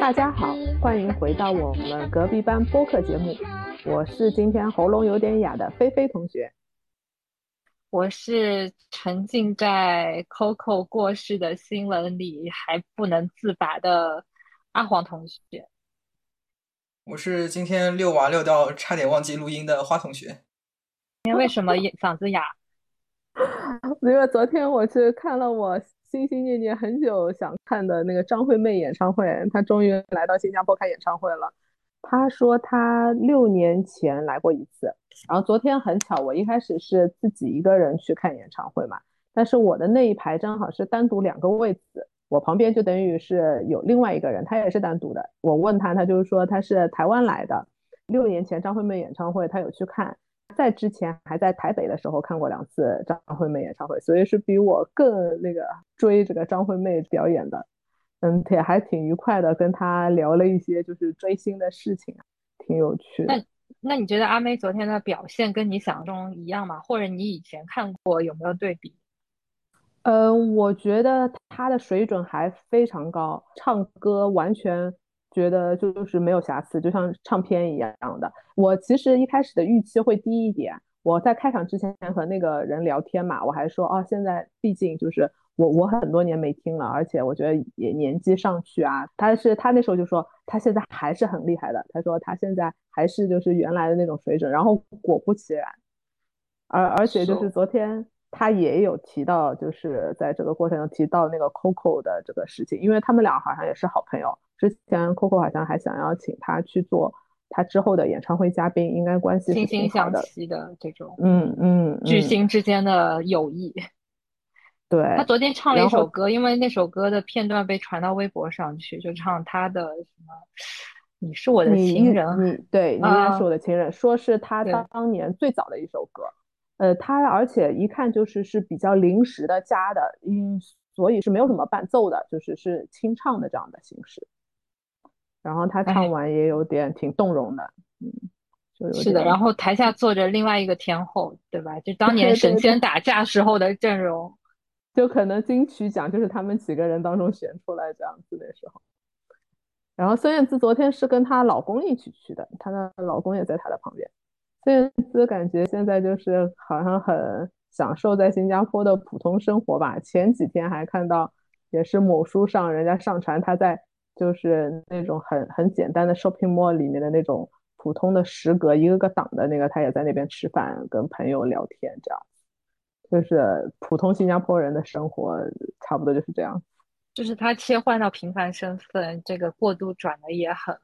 大家好，欢迎回到我们隔壁班播客节目。我是今天喉咙有点哑的菲菲同学。我是沉浸在 Coco 过世的新闻里还不能自拔的阿黄同学。我是今天遛娃遛到差点忘记录音的花同学。今天为什么嗓子哑？因为昨天我去看了我心心念念很久想看的那个张惠妹演唱会，她终于来到新加坡开演唱会了。她说她六年前来过一次，然后昨天很巧，我一开始是自己一个人去看演唱会嘛，但是我的那一排正好是单独两个位子，我旁边就等于是有另外一个人，他也是单独的。我问他，他就是说他是台湾来的，六年前张惠妹演唱会他有去看。在之前还在台北的时候看过两次张惠妹演唱会，所以是比我更那个追这个张惠妹表演的，嗯，也还挺愉快的，跟他聊了一些就是追星的事情，挺有趣的。那你觉得阿妹昨天的表现跟你想象中一样吗？或者你以前看过有没有对比？嗯，我觉得她的水准还非常高，唱歌完全。觉得就是没有瑕疵，就像唱片一样的。我其实一开始的预期会低一点。我在开场之前和那个人聊天嘛，我还说哦，现在毕竟就是我我很多年没听了，而且我觉得也年纪上去啊。他是他那时候就说他现在还是很厉害的，他说他现在还是就是原来的那种水准。然后果不其然，而而且就是昨天他也有提到，就是在这个过程中提到那个 Coco 的这个事情，因为他们俩好像也是好朋友。之前 Coco 好像还想要请他去做他之后的演唱会嘉宾，应该关系惺惺相惜的这种，嗯嗯，巨星之间的友谊。对，他昨天唱了一首歌，因为那首歌的片段被传到微博上去，就唱他的什么“你是我的情人”，你对，你该是我的情人，说是他当年最早的一首歌。呃，他而且一看就是是比较临时的加的，嗯，所以是没有什么伴奏的，就是是清唱的这样的形式。然后他唱完也有点挺动容的，嗯，是的。然后台下坐着另外一个天后，对吧？就当年神仙打架时候的阵容，就可能金曲奖就是他们几个人当中选出来这样子那时候。然后孙燕姿昨天是跟她老公一起去的，她的老公也在她的旁边。孙燕姿感觉现在就是好像很享受在新加坡的普通生活吧。前几天还看到也是某书上人家上传她在。就是那种很很简单的 shopping mall 里面的那种普通的食阁，一个个档的那个，他也在那边吃饭，跟朋友聊天，这样，就是普通新加坡人的生活，差不多就是这样。就是他切换到平凡身份，这个过渡转的也很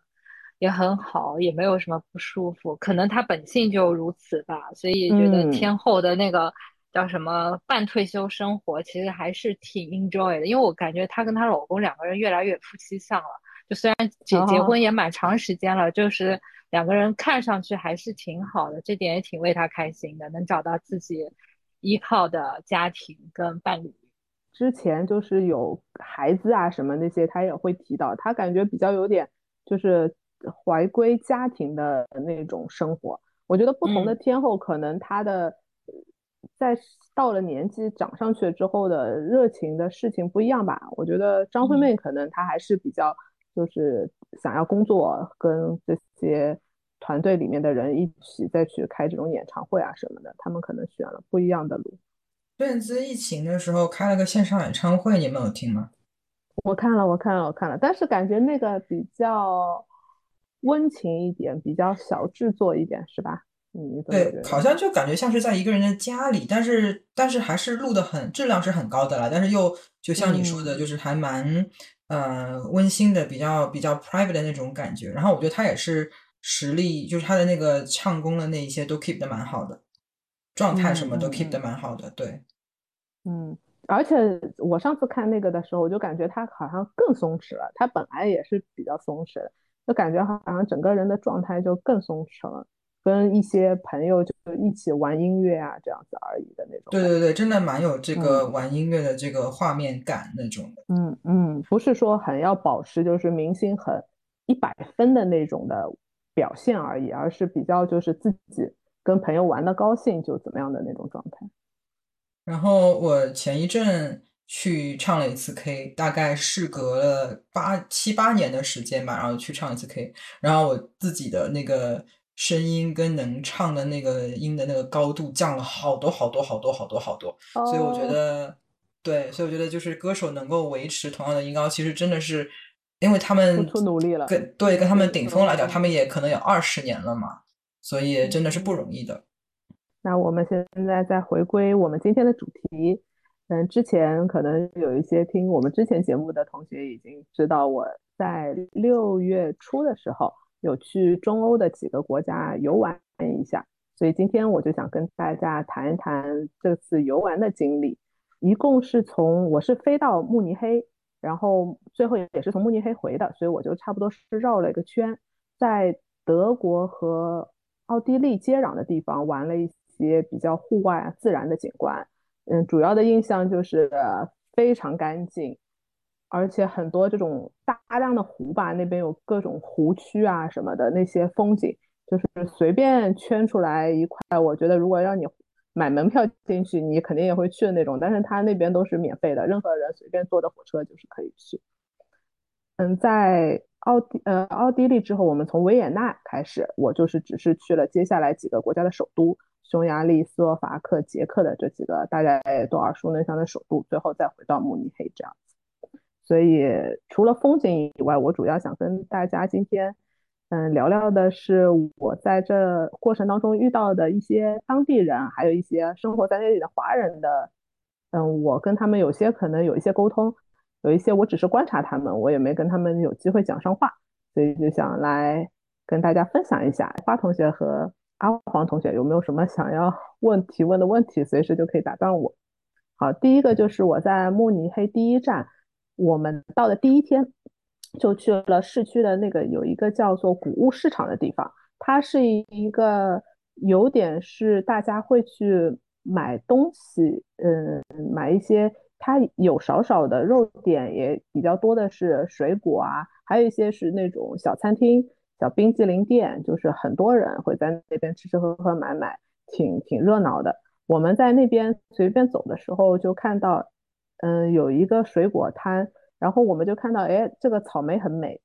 也很好，也没有什么不舒服，可能他本性就如此吧，所以觉得天后的那个。叫什么半退休生活，其实还是挺 enjoy 的，因为我感觉她跟她老公两个人越来越夫妻相了。就虽然结结婚也蛮长时间了，就是两个人看上去还是挺好的，这点也挺为她开心的，能找到自己依靠的家庭跟伴侣。之前就是有孩子啊什么那些，他也会提到，他感觉比较有点就是回归家庭的那种生活。我觉得不同的天后可能她的。在到了年纪长上去了之后的热情的事情不一样吧？我觉得张惠妹可能她还是比较就是想要工作，跟这些团队里面的人一起再去开这种演唱会啊什么的，他们可能选了不一样的路。孙燕姿疫情的时候开了个线上演唱会，你们有听吗？我看了，我看了，我看了，但是感觉那个比较温情一点，比较小制作一点，是吧？嗯对，好像就感觉像是在一个人的家里，但是但是还是录的很质量是很高的啦，但是又就像你说的，就是还蛮呃温馨的，比较比较 private 的那种感觉。然后我觉得他也是实力，就是他的那个唱功的那一些都 keep 的蛮好的，状态什么都 keep 的蛮好的。对，嗯，而且我上次看那个的时候，我就感觉他好像更松弛了，他本来也是比较松弛的，就感觉好像整个人的状态就更松弛了。跟一些朋友就一起玩音乐啊这样子而已的那种。对对对，真的蛮有这个玩音乐的这个画面感那种的。嗯嗯，不是说很要保持就是明星很一百分的那种的表现而已，而是比较就是自己跟朋友玩的高兴就怎么样的那种状态。然后我前一阵。去唱了一次 K，大概事隔了八七八年的时间吧，然后去唱一次 K，然后我自己的那个声音跟能唱的那个音的那个高度降了好多好多好多好多好多，所以我觉得，对，所以我觉得就是歌手能够维持同样的音高，其实真的是，因为他们付出努力了，跟对跟他们顶峰来讲，他们也可能有二十年了嘛，所以真的是不容易的。那我们现在再回归我们今天的主题。嗯，之前可能有一些听我们之前节目的同学已经知道，我在六月初的时候有去中欧的几个国家游玩一下，所以今天我就想跟大家谈一谈这次游玩的经历。一共是从我是飞到慕尼黑，然后最后也是从慕尼黑回的，所以我就差不多是绕了一个圈，在德国和奥地利接壤的地方玩了一些比较户外啊自然的景观。嗯，主要的印象就是非常干净，而且很多这种大量的湖吧，那边有各种湖区啊什么的，那些风景就是随便圈出来一块，我觉得如果让你买门票进去，你肯定也会去的那种。但是它那边都是免费的，任何人随便坐的火车就是可以去。嗯，在奥地呃奥地利之后，我们从维也纳开始，我就是只是去了接下来几个国家的首都。匈牙利、斯洛伐克、捷克的这几个大家都耳熟能详的首都，最后再回到慕尼黑这样子。所以除了风景以外，我主要想跟大家今天嗯聊聊的是我在这过程当中遇到的一些当地人，还有一些生活在那里的华人的。嗯，我跟他们有些可能有一些沟通，有一些我只是观察他们，我也没跟他们有机会讲上话，所以就想来跟大家分享一下。花同学和。阿黄同学有没有什么想要 问提问的问题？随时就可以打断我。好，第一个就是我在慕尼黑第一站，我们到的第一天就去了市区的那个有一个叫做谷物市场的地方，它是一个有点是大家会去买东西，嗯，买一些，它有少少的肉点，也比较多的是水果啊，还有一些是那种小餐厅。小冰激凌店，就是很多人会在那边吃吃喝喝买买，挺挺热闹的。我们在那边随便走的时候，就看到，嗯，有一个水果摊，然后我们就看到，哎，这个草莓很美。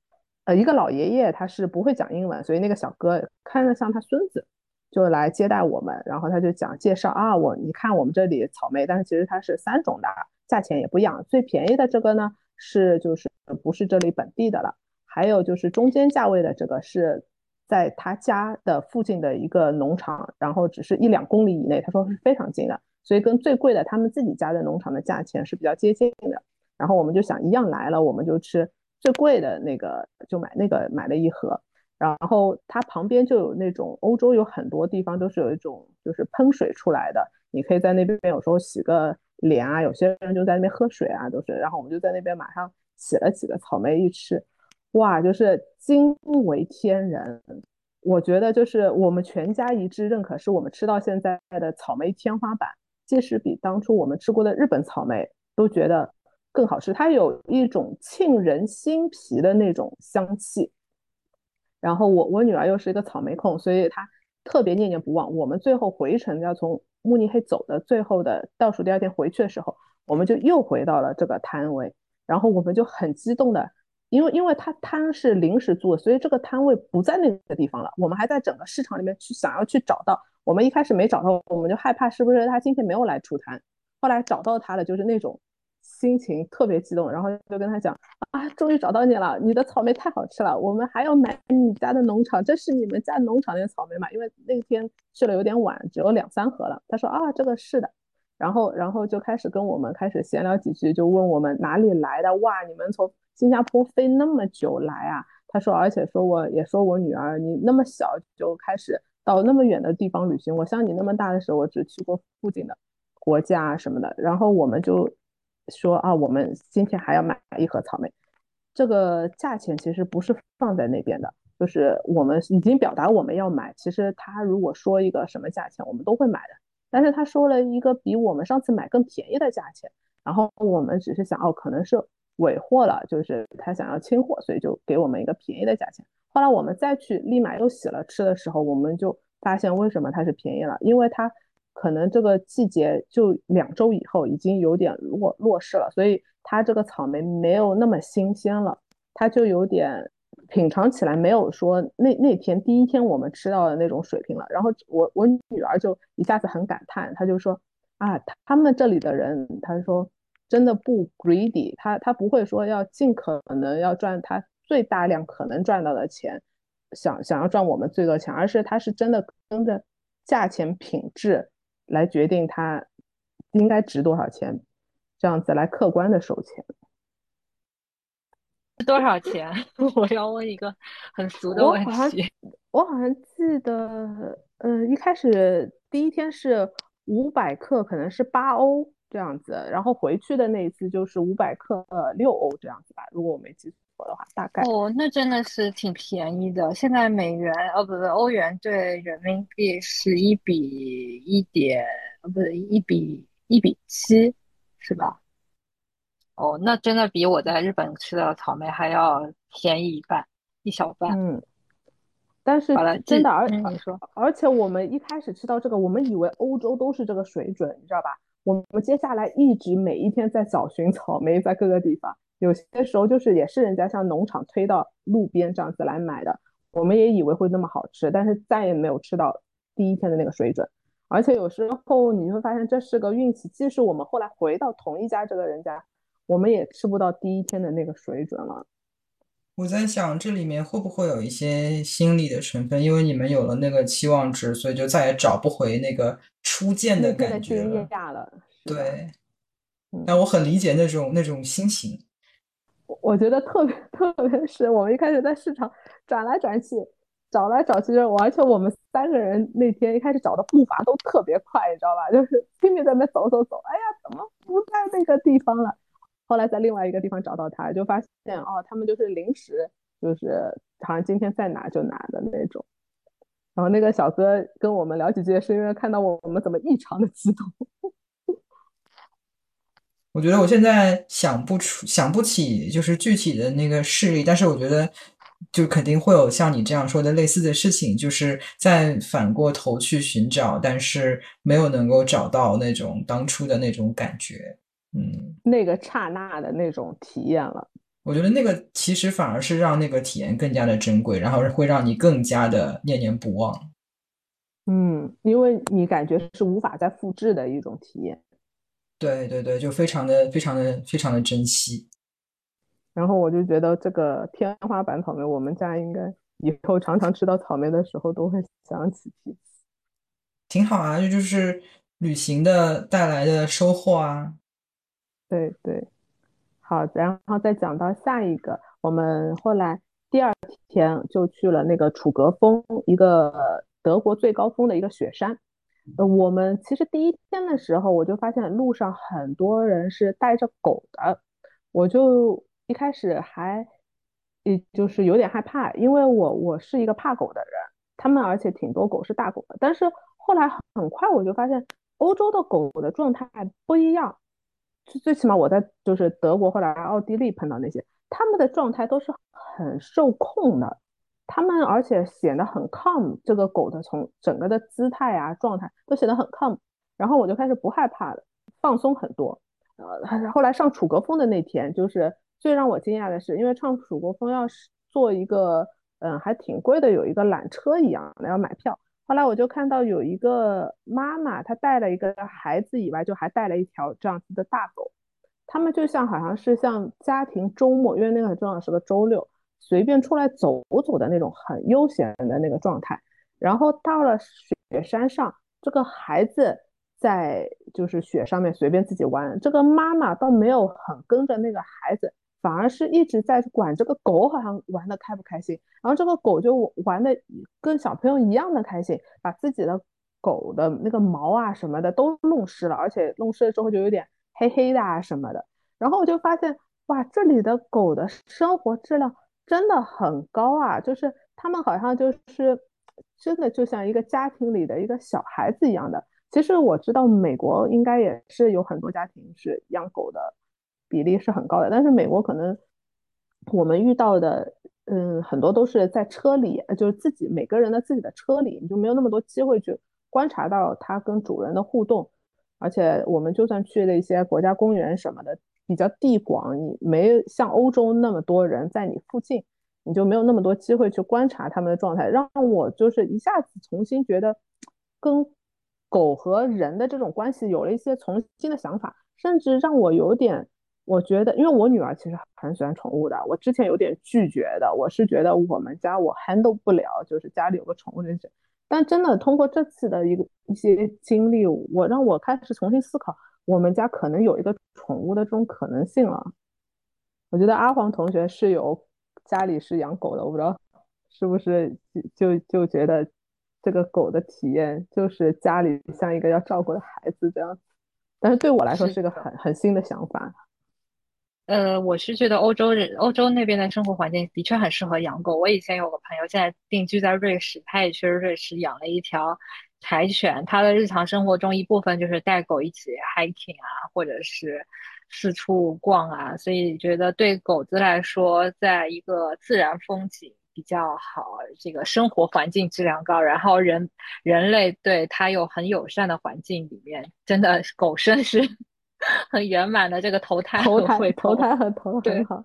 呃，一个老爷爷他是不会讲英文，所以那个小哥看着像他孙子，就来接待我们。然后他就讲介绍啊，我你看我们这里草莓，但是其实它是三种的，价钱也不一样。最便宜的这个呢，是就是不是这里本地的了。还有就是中间价位的这个是在他家的附近的一个农场，然后只是一两公里以内，他说是非常近的，所以跟最贵的他们自己家的农场的价钱是比较接近的。然后我们就想一样来了，我们就吃最贵的那个，就买那个买了一盒。然后它旁边就有那种欧洲有很多地方都是有一种就是喷水出来的，你可以在那边有时候洗个脸啊，有些人就在那边喝水啊，都是。然后我们就在那边马上洗了几个草莓一吃。哇，就是惊为天人！我觉得就是我们全家一致认可，是我们吃到现在的草莓天花板，即使比当初我们吃过的日本草莓都觉得更好吃。它有一种沁人心脾的那种香气。然后我我女儿又是一个草莓控，所以她特别念念不忘。我们最后回程要从慕尼黑走的最后的倒数第二天回去的时候，我们就又回到了这个摊位，然后我们就很激动的。因为因为他摊是临时租的，所以这个摊位不在那个地方了。我们还在整个市场里面去想要去找到，我们一开始没找到，我们就害怕是不是他今天没有来出摊。后来找到他了，就是那种心情特别激动，然后就跟他讲啊，终于找到你了，你的草莓太好吃了，我们还要买你家的农场，这是你们家农场的草莓嘛？因为那天去了有点晚，只有两三盒了。他说啊，这个是的，然后然后就开始跟我们开始闲聊几句，就问我们哪里来的？哇，你们从。新加坡飞那么久来啊？他说，而且说我也说我女儿，你那么小就开始到那么远的地方旅行。我像你那么大的时候，我只去过附近的国家什么的。然后我们就说啊，我们今天还要买一盒草莓，这个价钱其实不是放在那边的，就是我们已经表达我们要买，其实他如果说一个什么价钱，我们都会买的。但是他说了一个比我们上次买更便宜的价钱，然后我们只是想，哦，可能是尾货了，就是他想要清货，所以就给我们一个便宜的价钱。后来我们再去立马又洗了吃的时候，我们就发现为什么它是便宜了，因为它可能这个季节就两周以后已经有点落落势了，所以它这个草莓没有那么新鲜了，它就有点品尝起来没有说那那天第一天我们吃到的那种水平了。然后我我女儿就一下子很感叹，她就说啊，他们这里的人，她说真的不 greedy，他他不会说要尽可能要赚他。最大量可能赚到的钱，想想要赚我们最多钱，而是他是真的跟着价钱品质来决定它应该值多少钱，这样子来客观的收钱。多少钱？我要问一个很俗的问题。我好像记得，呃，一开始第一天是五百克，可能是八欧这样子，然后回去的那一次就是五百克六欧这样子吧，如果我没记错。的话，大概哦，那真的是挺便宜的。现在美元哦，不不，欧元对人民币是一比一点，哦，不是，一比一比七，是吧？哦，那真的比我在日本吃的草莓还要便宜一半，一小半。嗯，但是好了真的，而你说，而且我们一开始吃到这个，我们以为欧洲都是这个水准，你知道吧？我们接下来一直每一天在找寻草莓，在各个地方。有些时候就是也是人家像农场推到路边这样子来买的，我们也以为会那么好吃，但是再也没有吃到第一天的那个水准。而且有时候你会发现这是个运气，即使我们后来回到同一家这个人家，我们也吃不到第一天的那个水准了。我在想这里面会不会有一些心理的成分，因为你们有了那个期望值，所以就再也找不回那个初见的感觉了。对，但我很理解那种那种心情。我觉得特别特别是我们一开始在市场转来转去，找来找去，而且我们三个人那天一开始找的步伐都特别快，你知道吧？就是拼命在那走走走，哎呀，怎么不在那个地方了？后来在另外一个地方找到他，就发现哦，他们就是临时，就是好像今天在哪就拿的那种。然后那个小哥跟我们聊几句，是因为看到我们怎么异常的激动。我觉得我现在想不出、想不起就是具体的那个事例，但是我觉得就肯定会有像你这样说的类似的事情，就是在反过头去寻找，但是没有能够找到那种当初的那种感觉，嗯，那个刹那的那种体验了。我觉得那个其实反而是让那个体验更加的珍贵，然后会让你更加的念念不忘。嗯，因为你感觉是无法再复制的一种体验。对对对，就非常的非常的非常的珍惜。然后我就觉得这个天花板草莓，我们家应该以后常常吃到草莓的时候都会想起。挺好啊，这就是旅行的带来的收获啊。对对，好，然后再讲到下一个，我们后来第二天就去了那个楚格峰，一个德国最高峰的一个雪山。呃，我们其实第一天的时候，我就发现路上很多人是带着狗的，我就一开始还，也就是有点害怕，因为我我是一个怕狗的人，他们而且挺多狗是大狗的，但是后来很快我就发现欧洲的狗的状态不一样，最最起码我在就是德国或者奥地利碰到那些，他们的状态都是很受控的。他们而且显得很 calm，这个狗的从整个的姿态啊状态都显得很 calm，然后我就开始不害怕了，放松很多。呃，后来上楚国峰的那天，就是最让我惊讶的是，因为上楚国峰要是坐一个嗯还挺贵的，有一个缆车一样的要买票。后来我就看到有一个妈妈，她带了一个孩子以外，就还带了一条这样子的大狗。他们就像好像是像家庭周末，因为那个很重要是个周六。随便出来走走的那种很悠闲的那个状态，然后到了雪山上，这个孩子在就是雪上面随便自己玩，这个妈妈倒没有很跟着那个孩子，反而是一直在管这个狗，好像玩的开不开心。然后这个狗就玩的跟小朋友一样的开心，把自己的狗的那个毛啊什么的都弄湿了，而且弄湿了之后就有点黑黑的啊什么的。然后我就发现，哇，这里的狗的生活质量。真的很高啊！就是他们好像就是真的就像一个家庭里的一个小孩子一样的。其实我知道美国应该也是有很多家庭是养狗的比例是很高的，但是美国可能我们遇到的，嗯，很多都是在车里，就是自己每个人的自己的车里，你就没有那么多机会去观察到它跟主人的互动。而且我们就算去了一些国家公园什么的，比较地广，你没像欧洲那么多人在你附近，你就没有那么多机会去观察他们的状态，让我就是一下子重新觉得跟。狗和人的这种关系有了一些重新的想法，甚至让我有点，我觉得，因为我女儿其实很喜欢宠物的，我之前有点拒绝的，我是觉得我们家我 handle 不了，就是家里有个宠物这些。但真的通过这次的一个一些经历，我让我开始重新思考，我们家可能有一个宠物的这种可能性了。我觉得阿黄同学是有家里是养狗的，我不知道是不是就就觉得。这个狗的体验就是家里像一个要照顾的孩子这样子，但是对我来说是个很很新的想法。呃，我是觉得欧洲人欧洲那边的生活环境的确很适合养狗。我以前有个朋友现在定居在瑞士，他也去瑞士养了一条柴犬。它的日常生活中一部分就是带狗一起 hiking 啊，或者是四处逛啊，所以觉得对狗子来说，在一个自然风景。比较好，这个生活环境质量高，然后人人类对它又很友善的环境里面，真的狗生是 很圆满的。这个投胎投胎投胎和投很好，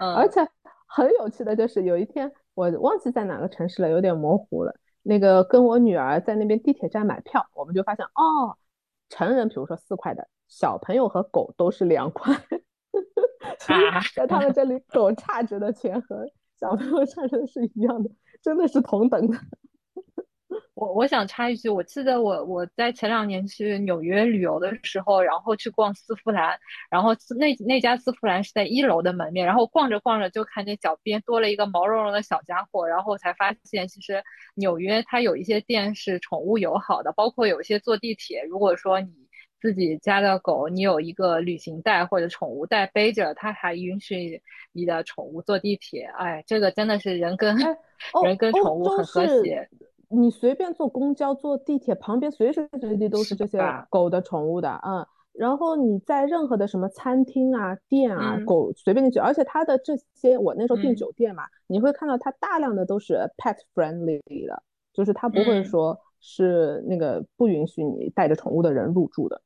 嗯，而且很有趣的就是有一天我忘记在哪个城市了，有点模糊了。那个跟我女儿在那边地铁站买票，我们就发现哦，成人比如说四块的，小朋友和狗都是两块，在他们这里狗差值的钱和。小朋友差值是一样的，真的是同等的。我我想插一句，我记得我我在前两年去纽约旅游的时候，然后去逛丝芙兰，然后那那家丝芙兰是在一楼的门面，然后逛着逛着就看见脚边多了一个毛茸茸的小家伙，然后才发现其实纽约它有一些店是宠物友好的，包括有一些坐地铁，如果说你。自己家的狗，你有一个旅行袋或者宠物袋背着，它还允许你的宠物坐地铁。哎，这个真的是人跟 人跟宠物很和谐。你随便坐公交、坐地铁，旁边随时随地都是这些狗的宠物的，嗯。然后你在任何的什么餐厅啊、店啊，狗随便进去，而且它的这些，我那时候订酒店嘛，你会看到它大量的都是 pet friendly 的，就是它不会说是那个不允许你带着宠物的人入住的。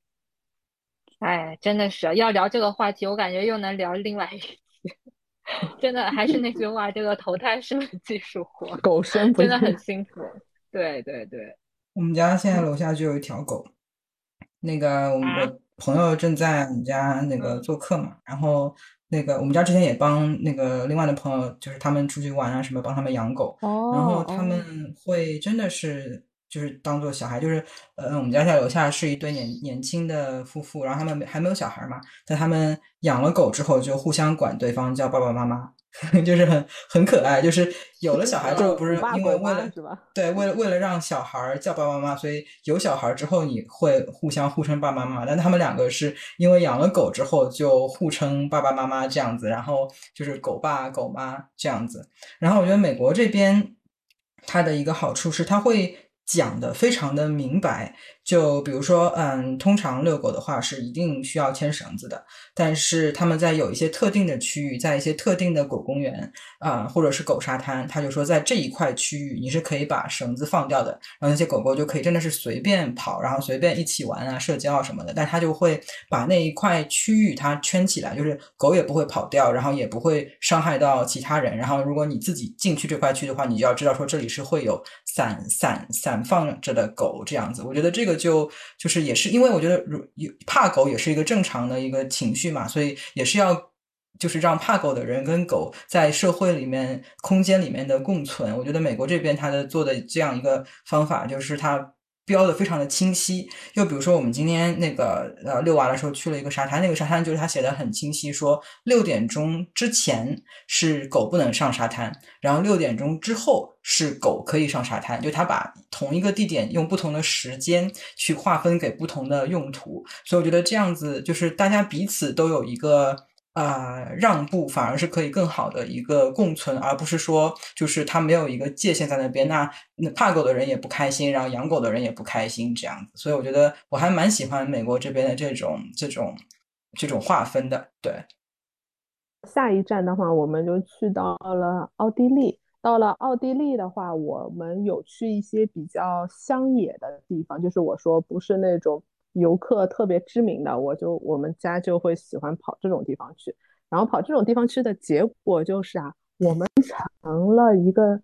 哎，真的是要聊这个话题，我感觉又能聊另外一期。真的还是那句话，这个投胎是技术活，狗生真的很辛苦。对对对，我们家现在楼下就有一条狗，那个我我。朋友正在我们家那个做客嘛，然后那个我们家之前也帮那个另外的朋友，就是他们出去玩啊什么，帮他们养狗，然后他们会真的是。就是当做小孩，就是，呃，我们家在楼下是一对年年轻的夫妇，然后他们还没有小孩嘛，在他们养了狗之后，就互相管对方叫爸爸妈妈，就是很很可爱。就是有了小孩之后，不是因为为了对，为了为了让小孩叫爸爸妈妈，所以有小孩之后你会互相互称爸爸妈妈。但他们两个是因为养了狗之后就互称爸爸妈妈这样子，然后就是狗爸狗妈这样子。然后我觉得美国这边它的一个好处是，它会。讲的非常的明白，就比如说，嗯，通常遛狗的话是一定需要牵绳子的，但是他们在有一些特定的区域，在一些特定的狗公园啊，或者是狗沙滩，他就说在这一块区域你是可以把绳子放掉的，然后那些狗狗就可以真的是随便跑，然后随便一起玩啊、社交啊什么的，但他就会把那一块区域它圈起来，就是狗也不会跑掉，然后也不会伤害到其他人，然后如果你自己进去这块区的话，你就要知道说这里是会有散散散。放着的狗这样子，我觉得这个就就是也是因为我觉得如怕狗也是一个正常的一个情绪嘛，所以也是要就是让怕狗的人跟狗在社会里面空间里面的共存。我觉得美国这边他的做的这样一个方法就是他。标的非常的清晰，又比如说我们今天那个呃遛娃的时候去了一个沙滩，那个沙滩就是他写的很清晰，说六点钟之前是狗不能上沙滩，然后六点钟之后是狗可以上沙滩，就他把同一个地点用不同的时间去划分给不同的用途，所以我觉得这样子就是大家彼此都有一个啊让步，反而是可以更好的一个共存，而不是说就是它没有一个界限在那边，那那怕狗的人也不开心，然后养狗的人也不开心这样子。所以我觉得我还蛮喜欢美国这边的这种这种这种划分的。对，下一站的话，我们就去到了奥地利。到了奥地利的话，我们有去一些比较乡野的地方，就是我说不是那种游客特别知名的，我就我们家就会喜欢跑这种地方去。然后跑这种地方去的结果就是啊，我们成了一个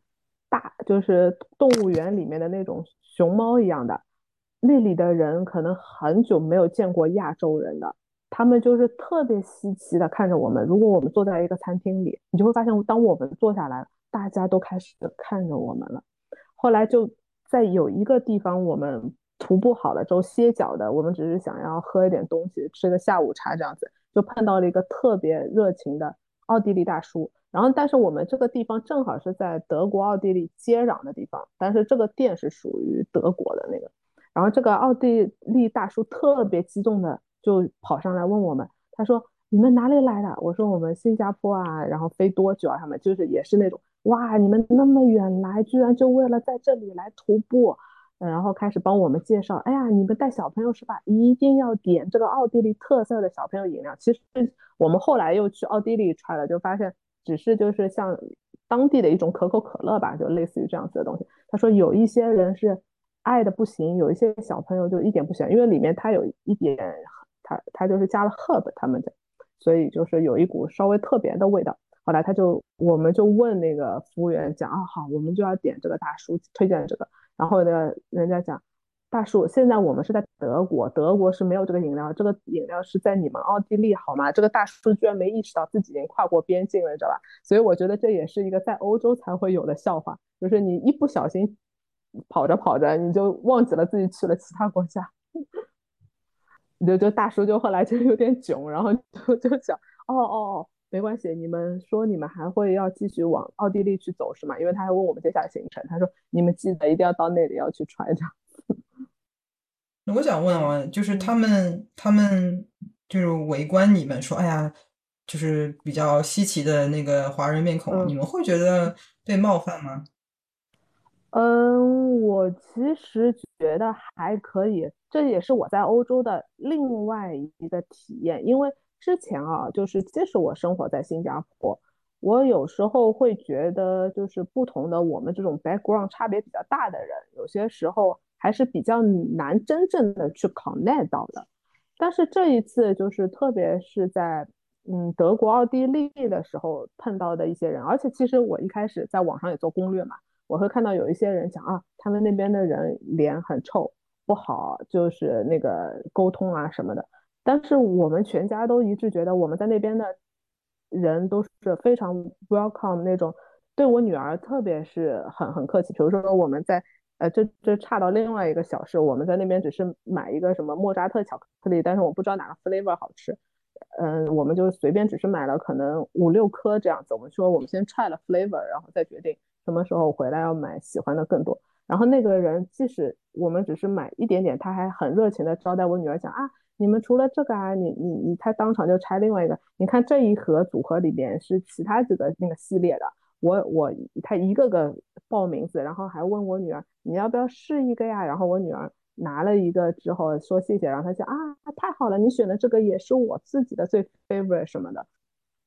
大，就是动物园里面的那种熊猫一样的。那里的人可能很久没有见过亚洲人的，他们就是特别稀奇的看着我们。如果我们坐在一个餐厅里，你就会发现，当我们坐下来。大家都开始看着我们了，后来就在有一个地方，我们徒步好了之后歇脚的，我们只是想要喝一点东西，吃个下午茶这样子，就碰到了一个特别热情的奥地利大叔。然后，但是我们这个地方正好是在德国奥地利接壤的地方，但是这个店是属于德国的那个。然后这个奥地利大叔特别激动的就跑上来问我们，他说：“你们哪里来的？”我说：“我们新加坡啊，然后飞多久啊？他们就是也是那种。”哇！你们那么远来，居然就为了在这里来徒步，然后开始帮我们介绍。哎呀，你们带小朋友是吧？一定要点这个奥地利特色的小朋友饮料。其实我们后来又去奥地利揣了，就发现只是就是像当地的一种可口可乐吧，就类似于这样子的东西。他说有一些人是爱的不行，有一些小朋友就一点不喜欢，因为里面它有一点，它它就是加了 herb 他们的，所以就是有一股稍微特别的味道。后来他就，我们就问那个服务员讲啊，好，我们就要点这个大叔推荐的这个。然后呢，人家讲，大叔，现在我们是在德国，德国是没有这个饮料，这个饮料是在你们奥地利，好吗？这个大叔居然没意识到自己已经跨过边境了，知道吧？所以我觉得这也是一个在欧洲才会有的笑话，就是你一不小心跑着跑着，你就忘记了自己去了其他国家。就就大叔就后来就有点囧，然后就就讲，哦哦哦。没关系，你们说你们还会要继续往奥地利去走是吗？因为他还问我们接下来行程，他说你们记得一定要到那里要去揣着。我想问啊，就是他们他们就是围观你们说，哎呀，就是比较稀奇的那个华人面孔，你们会觉得被冒犯吗？嗯，我其实觉得还可以，这也是我在欧洲的另外一个体验，因为。之前啊，就是即使我生活在新加坡，我有时候会觉得，就是不同的我们这种 background 差别比较大的人，有些时候还是比较难真正的去 connect 到的。但是这一次，就是特别是在嗯德国、奥地利的时候碰到的一些人，而且其实我一开始在网上也做攻略嘛，我会看到有一些人讲啊，他们那边的人脸很臭，不好，就是那个沟通啊什么的。但是我们全家都一致觉得我们在那边的人都是非常 welcome 那种，对我女儿特别是很很客气。比如说我们在呃，这这差到另外一个小事，我们在那边只是买一个什么莫扎特巧克力，但是我不知道哪个 flavor 好吃，嗯，我们就随便只是买了可能五六颗这样子。我们说我们先 try 了 flavor，然后再决定什么时候回来要买喜欢的更多。然后那个人即使我们只是买一点点，他还很热情的招待我女儿讲啊。你们除了这个啊，你你你，他当场就拆另外一个。你看这一盒组合里边是其他几个那个系列的，我我他一个个报名字，然后还问我女儿你要不要试一个呀？然后我女儿拿了一个之后说谢谢，然后他就啊太好了，你选的这个也是我自己的最 favorite 什么的，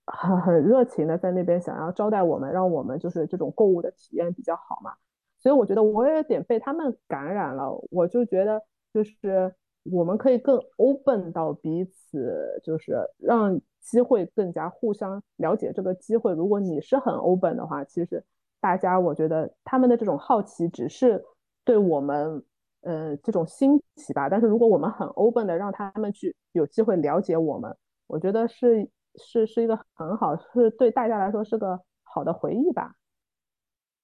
很很热情的在那边想要招待我们，让我们就是这种购物的体验比较好嘛。所以我觉得我有点被他们感染了，我就觉得就是。我们可以更 open 到彼此，就是让机会更加互相了解。这个机会，如果你是很 open 的话，其实大家我觉得他们的这种好奇只是对我们，呃，这种新奇吧。但是如果我们很 open 的让他们去有机会了解我们，我觉得是是是一个很好，是对大家来说是个好的回忆吧。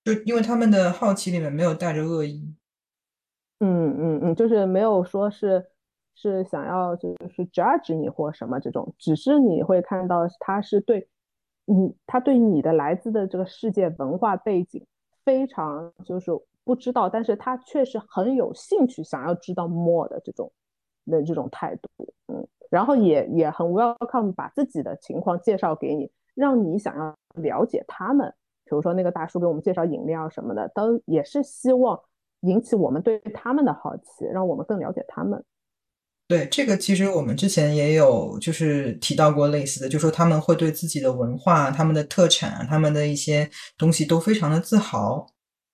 就因为他们的好奇里面没有带着恶意。嗯嗯嗯，就是没有说是是想要就是 judge 你或什么这种，只是你会看到他是对你，他对你的来自的这个世界文化背景非常就是不知道，但是他确实很有兴趣想要知道 more 的这种的这种态度，嗯，然后也也很 welcome 把自己的情况介绍给你，让你想要了解他们。比如说那个大叔给我们介绍饮料什么的，都也是希望引起我们对他们的好奇，让我们更了解他们。对这个，其实我们之前也有就是提到过类似的，就说他们会对自己的文化、他们的特产、他们的一些东西都非常的自豪，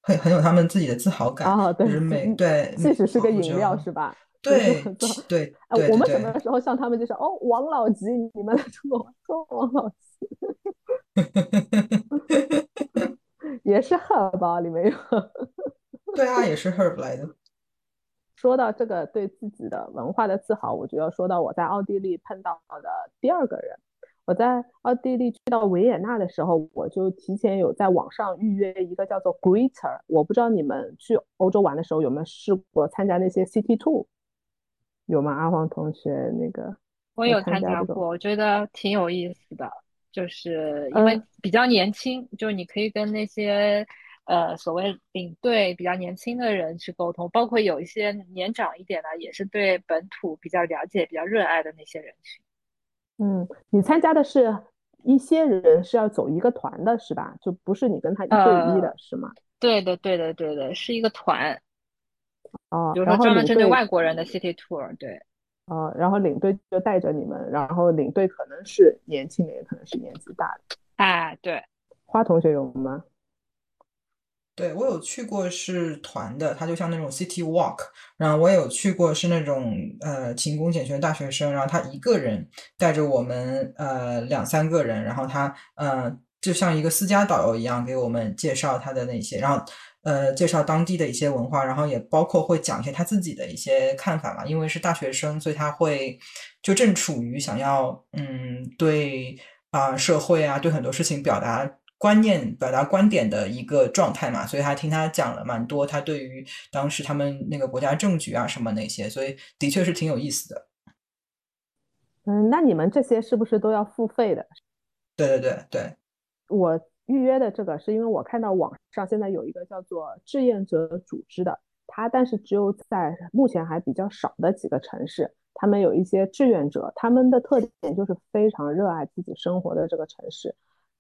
很很有他们自己的自豪感。啊，对，就是每对，即使是个饮料是吧？对对对，我们什么时候像他们就是？哦，王老吉，你们来中国说王老吉 也是 herb 里面有。对啊，也是 herb 来的。说到这个对自己的文化的自豪，我就要说到我在奥地利碰到的第二个人。我在奥地利去到维也纳的时候，我就提前有在网上预约一个叫做 Greeter。我不知道你们去欧洲玩的时候有没有试过参加那些 City Tour。有吗？阿黄同学，那个我有参加过，我觉得挺有意思的，就是因为比较年轻，就是你可以跟那些呃所谓领队比较年轻的人去沟通，包括有一些年长一点的，也是对本土比较了解、比较热爱的那些人群。嗯，你参加的是一些人是要走一个团的，是吧？就不是你跟他一对一的，是吗？对的，对的，对的，是一个团。哦，比如说专门针对外国人的 city tour，对，哦，然后领队就带着你们，然后领队可能是年轻的，也可能是年纪大的。哎，对，花同学有吗？对我有去过是团的，他就像那种 city walk，然后我有去过是那种呃勤工俭学的大学生，然后他一个人带着我们呃两三个人，然后他呃就像一个私家导游一样给我们介绍他的那些，然后。呃，介绍当地的一些文化，然后也包括会讲一些他自己的一些看法嘛。因为是大学生，所以他会就正处于想要嗯对啊社会啊对很多事情表达观念、表达观点的一个状态嘛。所以他听他讲了蛮多，他对于当时他们那个国家政局啊什么那些，所以的确是挺有意思的。嗯，那你们这些是不是都要付费的？对对对对，我。预约的这个是因为我看到网上现在有一个叫做志愿者组织的，它但是只有在目前还比较少的几个城市，他们有一些志愿者，他们的特点就是非常热爱自己生活的这个城市。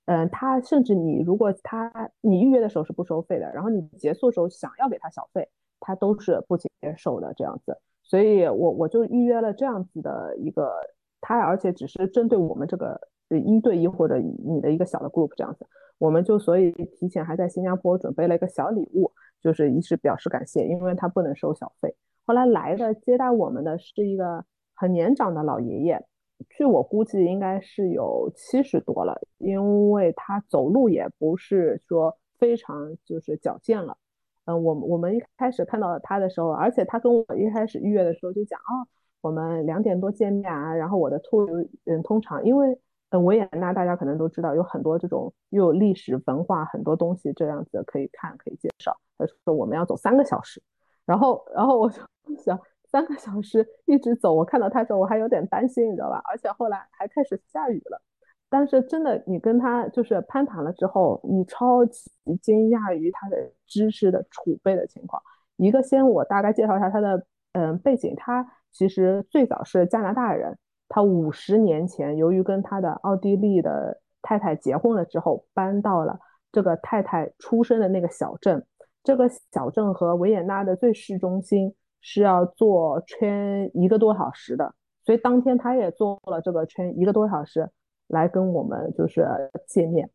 嗯，他甚至你如果他你预约的时候是不收费的，然后你结束的时候想要给他小费，他都是不接受的这样子。所以我我就预约了这样子的一个，他而且只是针对我们这个一对一或者你的一个小的 group 这样子。我们就所以提前还在新加坡准备了一个小礼物，就是一是表示感谢，因为他不能收小费。后来来的接待我们的是一个很年长的老爷爷，据我估计应该是有七十多了，因为他走路也不是说非常就是矫健了。嗯，我我们一开始看到他的时候，而且他跟我一开始预约的时候就讲啊，我们两点多见面啊，然后我的兔嗯通常因为。维也纳大家可能都知道，有很多这种又有历史文化很多东西这样子可以看可以介绍。他说我们要走三个小时，然后然后我就 想三个小时一直走，我看到他时候我还有点担心，你知道吧？而且后来还开始下雨了。但是真的，你跟他就是攀谈了之后，你超级惊讶于他的知识的储备的情况。一个先我大概介绍一下他的嗯背景，他其实最早是加拿大人。他五十年前，由于跟他的奥地利的太太结婚了之后，搬到了这个太太出生的那个小镇。这个小镇和维也纳的最市中心是要坐圈一个多小时的，所以当天他也坐了这个圈一个多小时来跟我们就是见面。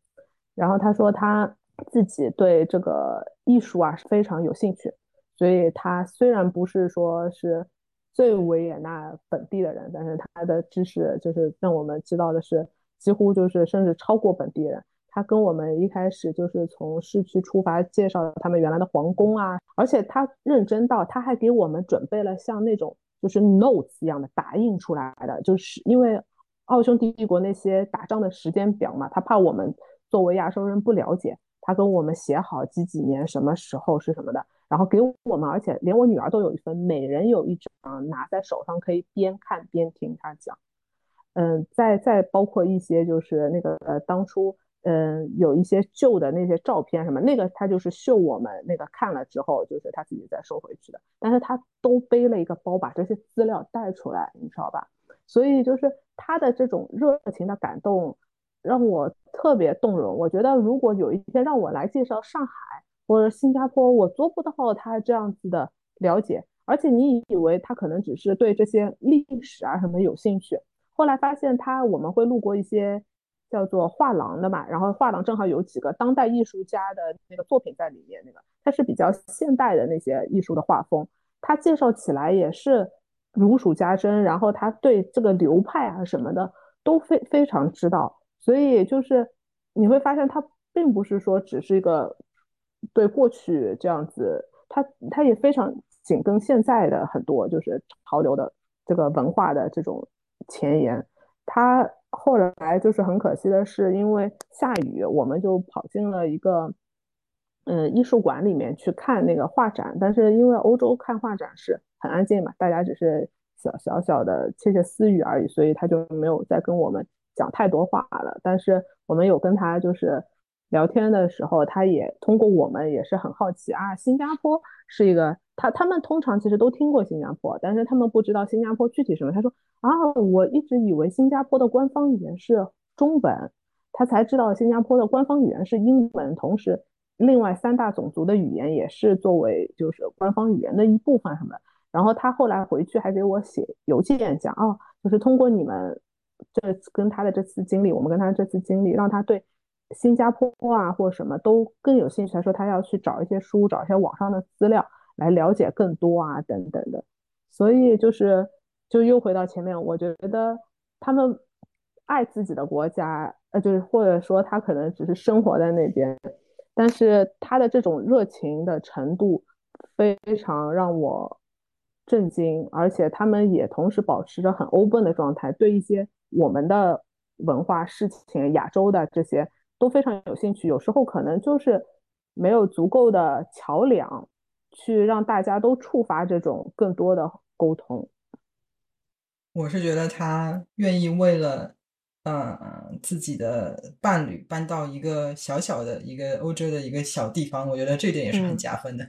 然后他说他自己对这个艺术啊是非常有兴趣，所以他虽然不是说是。最维也纳本地的人，但是他的知识就是让我们知道的是，几乎就是甚至超过本地人。他跟我们一开始就是从市区出发，介绍他们原来的皇宫啊，而且他认真到他还给我们准备了像那种就是 notes 一样的打印出来的，就是因为奥匈帝国那些打仗的时间表嘛，他怕我们作为亚洲人不了解，他跟我们写好几几年什么时候是什么的。然后给我们，而且连我女儿都有一份，每人有一张，拿在手上可以边看边听他讲。嗯，再再包括一些就是那个呃，当初嗯有一些旧的那些照片什么，那个他就是秀我们那个看了之后，就是他自己再收回去的。但是他都背了一个包，把这些资料带出来，你知道吧？所以就是他的这种热情的感动让我特别动容。我觉得如果有一天让我来介绍上海或者新加坡，我做不到他这样子的了解。而且你以为他可能只是对这些历史啊什么有兴趣，后来发现他我们会路过一些叫做画廊的嘛，然后画廊正好有几个当代艺术家的那个作品在里面，那个它是比较现代的那些艺术的画风，他介绍起来也是如数家珍，然后他对这个流派啊什么的都非非常知道，所以就是你会发现他并不是说只是一个对过去这样子，他他也非常。紧跟现在的很多就是潮流的这个文化的这种前沿，他后来就是很可惜的是，因为下雨，我们就跑进了一个嗯艺术馆里面去看那个画展，但是因为欧洲看画展是很安静嘛，大家只是小小小的窃窃私语而已，所以他就没有再跟我们讲太多话了。但是我们有跟他就是聊天的时候，他也通过我们也是很好奇啊，新加坡是一个。他他们通常其实都听过新加坡，但是他们不知道新加坡具体什么。他说啊，我一直以为新加坡的官方语言是中文，他才知道新加坡的官方语言是英文，同时另外三大种族的语言也是作为就是官方语言的一部分什么。然后他后来回去还给我写邮件讲，哦，就是通过你们这跟他的这次经历，我们跟他这次经历，让他对新加坡啊或什么都更有兴趣。他说他要去找一些书，找一些网上的资料。来了解更多啊，等等的，所以就是就又回到前面，我觉得他们爱自己的国家，呃，就是或者说他可能只是生活在那边，但是他的这种热情的程度非常让我震惊，而且他们也同时保持着很 open 的状态，对一些我们的文化事情、亚洲的这些都非常有兴趣，有时候可能就是没有足够的桥梁。去让大家都触发这种更多的沟通。我是觉得他愿意为了，嗯，自己的伴侣搬到一个小小的一个欧洲的一个小地方，我觉得这点也是很加分的。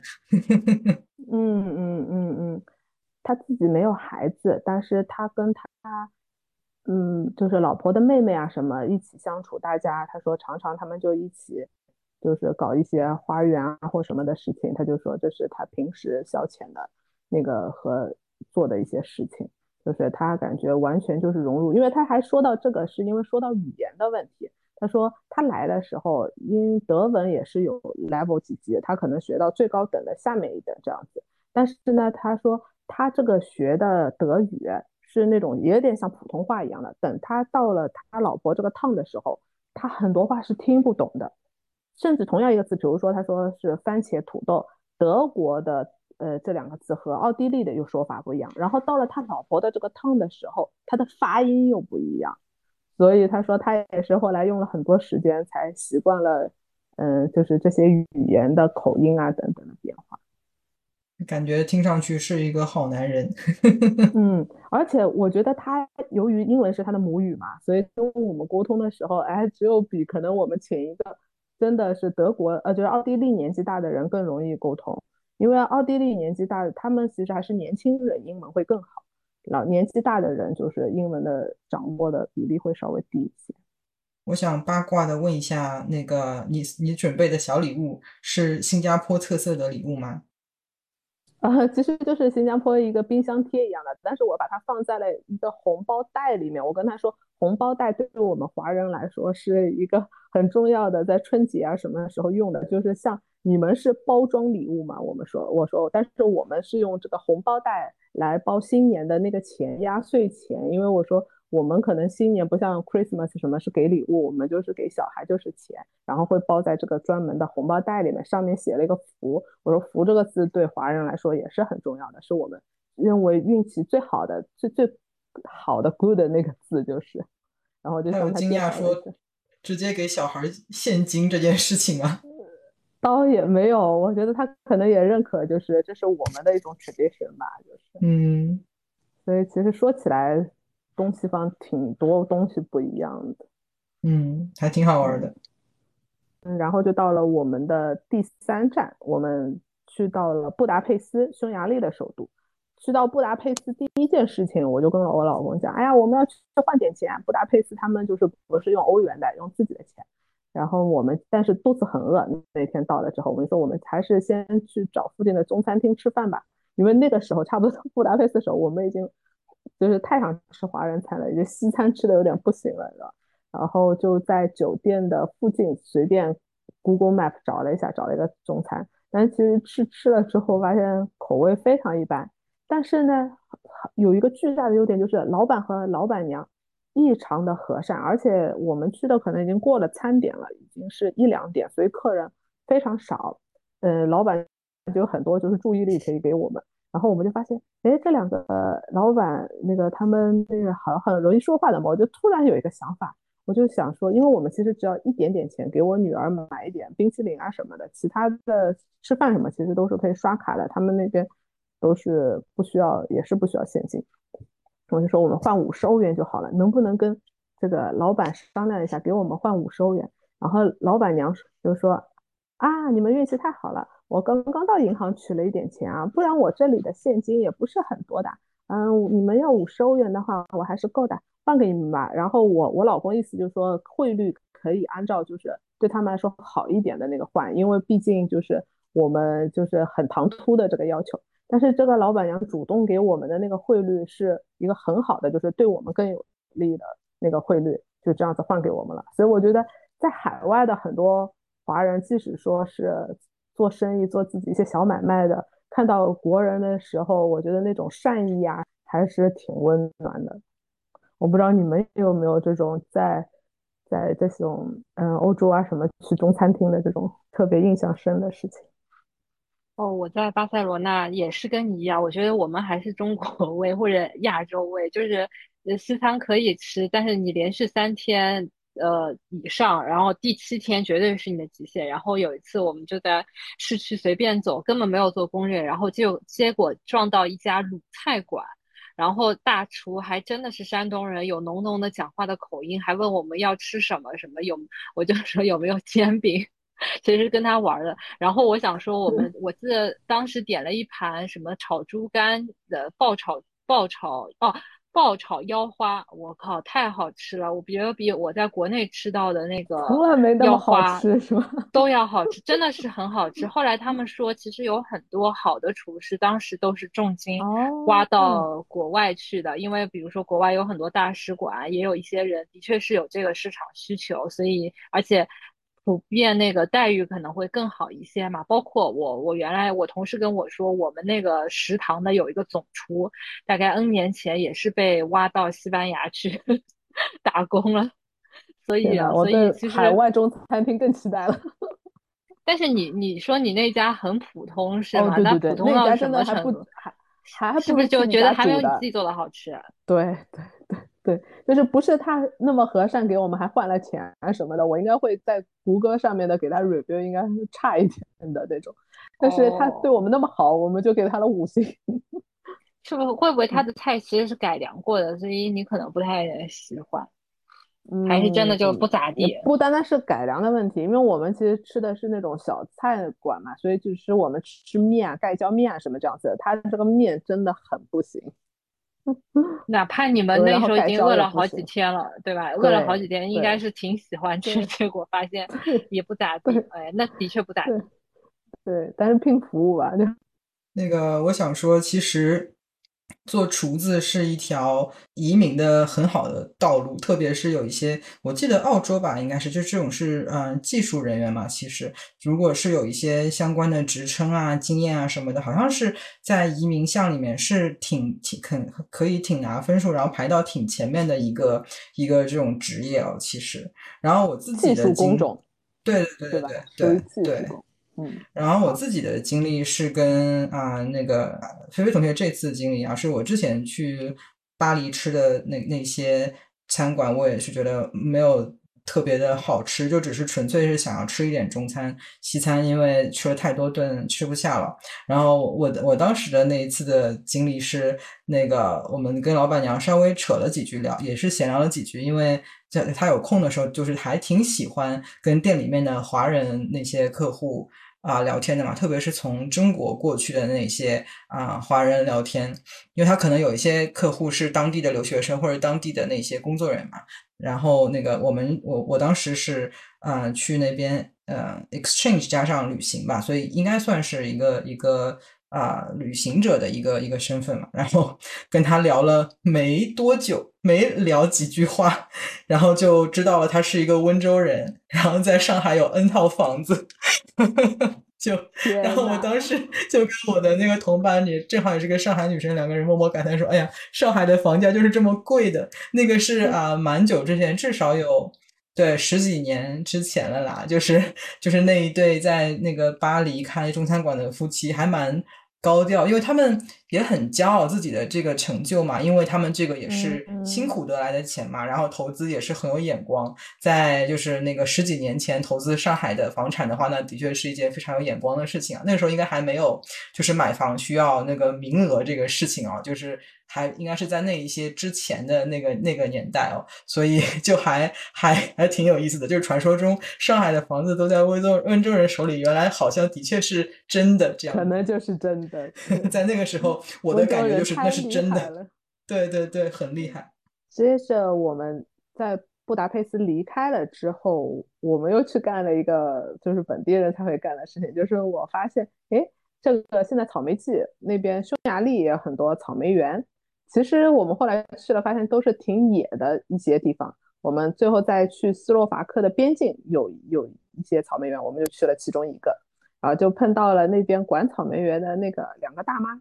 嗯嗯嗯嗯，他自己没有孩子，但是他跟他，嗯，就是老婆的妹妹啊什么一起相处，大家他说常常他们就一起。就是搞一些花园啊或什么的事情，他就说这是他平时消遣的那个和做的一些事情，就是他感觉完全就是融入。因为他还说到这个，是因为说到语言的问题。他说他来的时候，因德文也是有 level 几级，他可能学到最高等的下面一等这样子。但是呢，他说他这个学的德语是那种也有点像普通话一样的。等他到了他老婆这个趟的时候，他很多话是听不懂的。甚至同样一个词，比如说他说是番茄土豆，德国的呃这两个字和奥地利的又说法不一样。然后到了他老婆的这个汤的时候，他的发音又不一样。所以他说他也是后来用了很多时间才习惯了，嗯，就是这些语言的口音啊等等的变化。感觉听上去是一个好男人。嗯，而且我觉得他由于英文是他的母语嘛，所以跟我们沟通的时候，哎，只有比可能我们请一个。真的是德国，呃，就是奥地利年纪大的人更容易沟通，因为奥地利年纪大，他们其实还是年轻人，英文会更好。老年纪大的人，就是英文的掌握的比例会稍微低一些。我想八卦的问一下，那个你你准备的小礼物是新加坡特色的礼物吗？啊，其实就是新加坡一个冰箱贴一样的，但是我把它放在了一个红包袋里面。我跟他说，红包袋对于我们华人来说是一个很重要的，在春节啊什么时候用的，就是像你们是包装礼物嘛，我们说，我说，但是我们是用这个红包袋来包新年的那个钱，压岁钱，因为我说。我们可能新年不像 Christmas 什么是给礼物，我们就是给小孩就是钱，然后会包在这个专门的红包袋里面，上面写了一个福。我说福这个字对华人来说也是很重要的，是我们认为运气最好的、最最好的 good 那个字就是。然后就很惊讶说，直接给小孩现金这件事情啊，倒也没有，我觉得他可能也认可，就是这是我们的一种 tradition 吧，就是嗯，所以其实说起来。东西方挺多东西不一样的，嗯，还挺好玩的。嗯，然后就到了我们的第三站，我们去到了布达佩斯，匈牙利的首都。去到布达佩斯第一件事情，我就跟我老公讲，哎呀，我们要去换点钱。布达佩斯他们就是不是用欧元的，用自己的钱。然后我们但是肚子很饿，那天到了之后，我们说我们还是先去找附近的中餐厅吃饭吧，因为那个时候差不多布达佩斯的时候，我们已经就是太想吃华人餐了，已经西餐吃的有点不行了，然后就在酒店的附近随便 Google Map 找了一下，找了一个中餐，但其实吃吃了之后发现口味非常一般。但是呢，有一个巨大的优点就是老板和老板娘异常的和善，而且我们去的可能已经过了餐点了，已经是一两点，所以客人非常少。呃，老板就有很多就是注意力可以给我们。然后我们就发现，哎，这两个老板那个他们那个好很容易说话的嘛，我就突然有一个想法。我就想说，因为我们其实只要一点点钱，给我女儿买一点冰淇淋啊什么的，其他的吃饭什么其实都是可以刷卡的。他们那边都是不需要，也是不需要现金。我就说我们换五十欧元就好了，能不能跟这个老板商量一下，给我们换五十欧元？然后老板娘就说啊，你们运气太好了，我刚刚到银行取了一点钱啊，不然我这里的现金也不是很多的。嗯，你们要五十欧元的话，我还是够的。换给你们吧，然后我我老公意思就是说汇率可以按照就是对他们来说好一点的那个换，因为毕竟就是我们就是很唐突的这个要求，但是这个老板娘主动给我们的那个汇率是一个很好的，就是对我们更有利的那个汇率，就这样子换给我们了。所以我觉得在海外的很多华人，即使说是做生意做自己一些小买卖的，看到国人的时候，我觉得那种善意啊还是挺温暖的。我不知道你们有没有这种在在这种嗯欧洲啊什么去中餐厅的这种特别印象深的事情。哦，我在巴塞罗那也是跟你一样，我觉得我们还是中国 味或者亚洲味，就是西餐可以吃，但是你连续三天呃以上，然后第七天绝对是你的极限。然后有一次我们就在市区随便走，根本没有做攻略，然后就结果撞到一家鲁菜馆。然后大厨还真的是山东人，有浓浓的讲话的口音，还问我们要吃什么什么有，我就说有没有煎饼，其实跟他玩的。然后我想说，我们 我记得当时点了一盘什么炒猪肝的爆炒爆炒哦。爆炒腰花，我靠，太好吃了！我觉得比我在国内吃到的那个腰花？都要好吃，真的是很好吃。后来他们说，其实有很多好的厨师，当时都是重金挖到国外去的，因为比如说国外有很多大使馆，也有一些人的确是有这个市场需求，所以而且。普遍那个待遇可能会更好一些嘛，包括我，我原来我同事跟我说，我们那个食堂的有一个总厨，大概 N 年前也是被挖到西班牙去 打工了，所以啊，所以其实海外中餐厅更期待了。但是你你说你那家很普通是吗？那普通到什么程度？还还是不是就觉得还没有你自己做的好吃？对对对。对，就是不是他那么和善，给我们还换了钱什么的，我应该会在谷歌上面的给他 review 应该是差一点的那种，但是他对我们那么好，我们就给他了五星。是不是会不会他的菜其实是改良过的，所以你可能不太喜欢？还是真的就不咋地？不单单是改良的问题，因为我们其实吃的是那种小菜馆嘛，所以就是我们吃面啊、盖浇面啊什么这样子的，他这个面真的很不行。哪怕你们那时候已经饿了好几天了，对吧？饿了好几天，应该是挺喜欢吃，结果发现也不咋 地。哎，那的确不咋地。对，但是拼服务吧，就那个，我想说，其实。做厨子是一条移民的很好的道路，特别是有一些，我记得澳洲吧，应该是就这种是嗯技术人员嘛。其实如果是有一些相关的职称啊、经验啊什么的，好像是在移民项里面是挺挺肯可以挺拿分数，然后排到挺前面的一个一个这种职业哦。其实，然后我自己的工种，对对对对对对对。嗯，然后我自己的经历是跟啊那个菲菲同学这次经历啊，是我之前去巴黎吃的那那些餐馆，我也是觉得没有特别的好吃，就只是纯粹是想要吃一点中餐西餐，因为吃了太多顿吃不下了。然后我我当时的那一次的经历是，那个我们跟老板娘稍微扯了几句聊，也是闲聊了几句，因为在他有空的时候，就是还挺喜欢跟店里面的华人那些客户。啊聊天的嘛，特别是从中国过去的那些啊华人聊天，因为他可能有一些客户是当地的留学生或者当地的那些工作人员嘛。然后那个我们我我当时是嗯去那边呃 exchange 加上旅行吧，所以应该算是一个一个。啊，旅行者的一个一个身份嘛，然后 跟他聊了没多久，没聊几句话，然后就知道了他是一个温州人，然后在上海有 N 套房子，就，然后我当时就跟我的那个同伴也正好也是个上海女生，两个人默默感叹说：“哎呀，上海的房价就是这么贵的。”那个是啊，蛮久之前，至少有对十几年之前了啦，就是就是那一对在那个巴黎开中餐馆的夫妻，还蛮。高调，因为他们也很骄傲自己的这个成就嘛，因为他们这个也是辛苦得来的钱嘛，然后投资也是很有眼光，在就是那个十几年前投资上海的房产的话，那的确是一件非常有眼光的事情啊。那个时候应该还没有就是买房需要那个名额这个事情啊，就是。还应该是在那一些之前的那个那个年代哦，所以 就还还还挺有意思的。就是传说中上海的房子都在温州温州人手里，原来好像的确是真的这样。可能就是真的，在那个时候，我的感觉就是那是真的。对对对，很厉害。接着我们在布达佩斯离开了之后，我们又去干了一个就是本地人才会干的事情，就是我发现，哎，这个现在草莓季那边匈牙利也有很多草莓园。其实我们后来去了，发现都是挺野的一些地方。我们最后再去斯洛伐克的边境，有有一些草莓园，我们就去了其中一个，然后就碰到了那边管草莓园的那个两个大妈。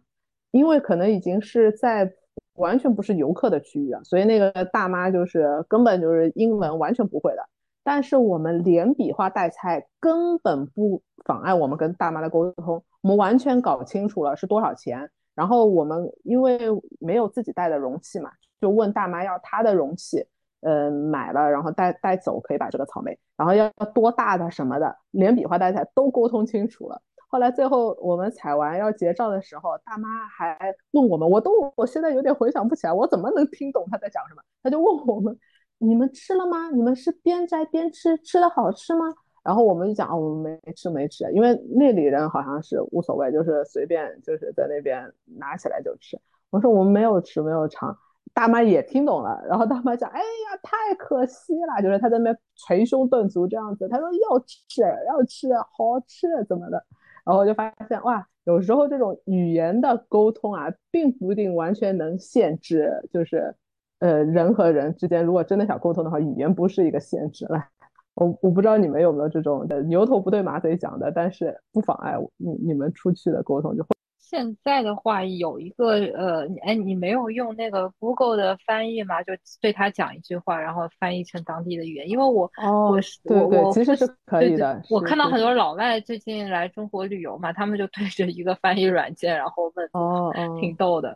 因为可能已经是在完全不是游客的区域啊，所以那个大妈就是根本就是英文完全不会的。但是我们连比划带菜，根本不妨碍我们跟大妈的沟通。我们完全搞清楚了是多少钱。然后我们因为没有自己带的容器嘛，就问大妈要她的容器，嗯，买了，然后带带走，可以把这个草莓，然后要多大的什么的，连比划带菜都沟通清楚了。后来最后我们采完要结账的时候，大妈还问我们，我都我现在有点回想不起来，我怎么能听懂她在讲什么？她就问我们，你们吃了吗？你们是边摘边吃，吃的好吃吗？然后我们就讲，我们没吃没吃，因为那里人好像是无所谓，就是随便就是在那边拿起来就吃。我说我们没有吃没有尝，大妈也听懂了。然后大妈讲，哎呀，太可惜了，就是她在那边捶胸顿足这样子。她说要吃要吃，好吃怎么的？然后就发现哇，有时候这种语言的沟通啊，并不一定完全能限制，就是呃人和人之间，如果真的想沟通的话，语言不是一个限制来。我我不知道你们有没有这种牛头不对马嘴讲的，但是不妨碍你你们出去的沟通就会。现在的话有一个呃，哎，你没有用那个 Google 的翻译吗？就对他讲一句话，然后翻译成当地的语言。因为我哦，对对，其实是可以的。我看到很多老外最近来中国旅游嘛，他们就对着一个翻译软件，然后问，哦，挺逗的。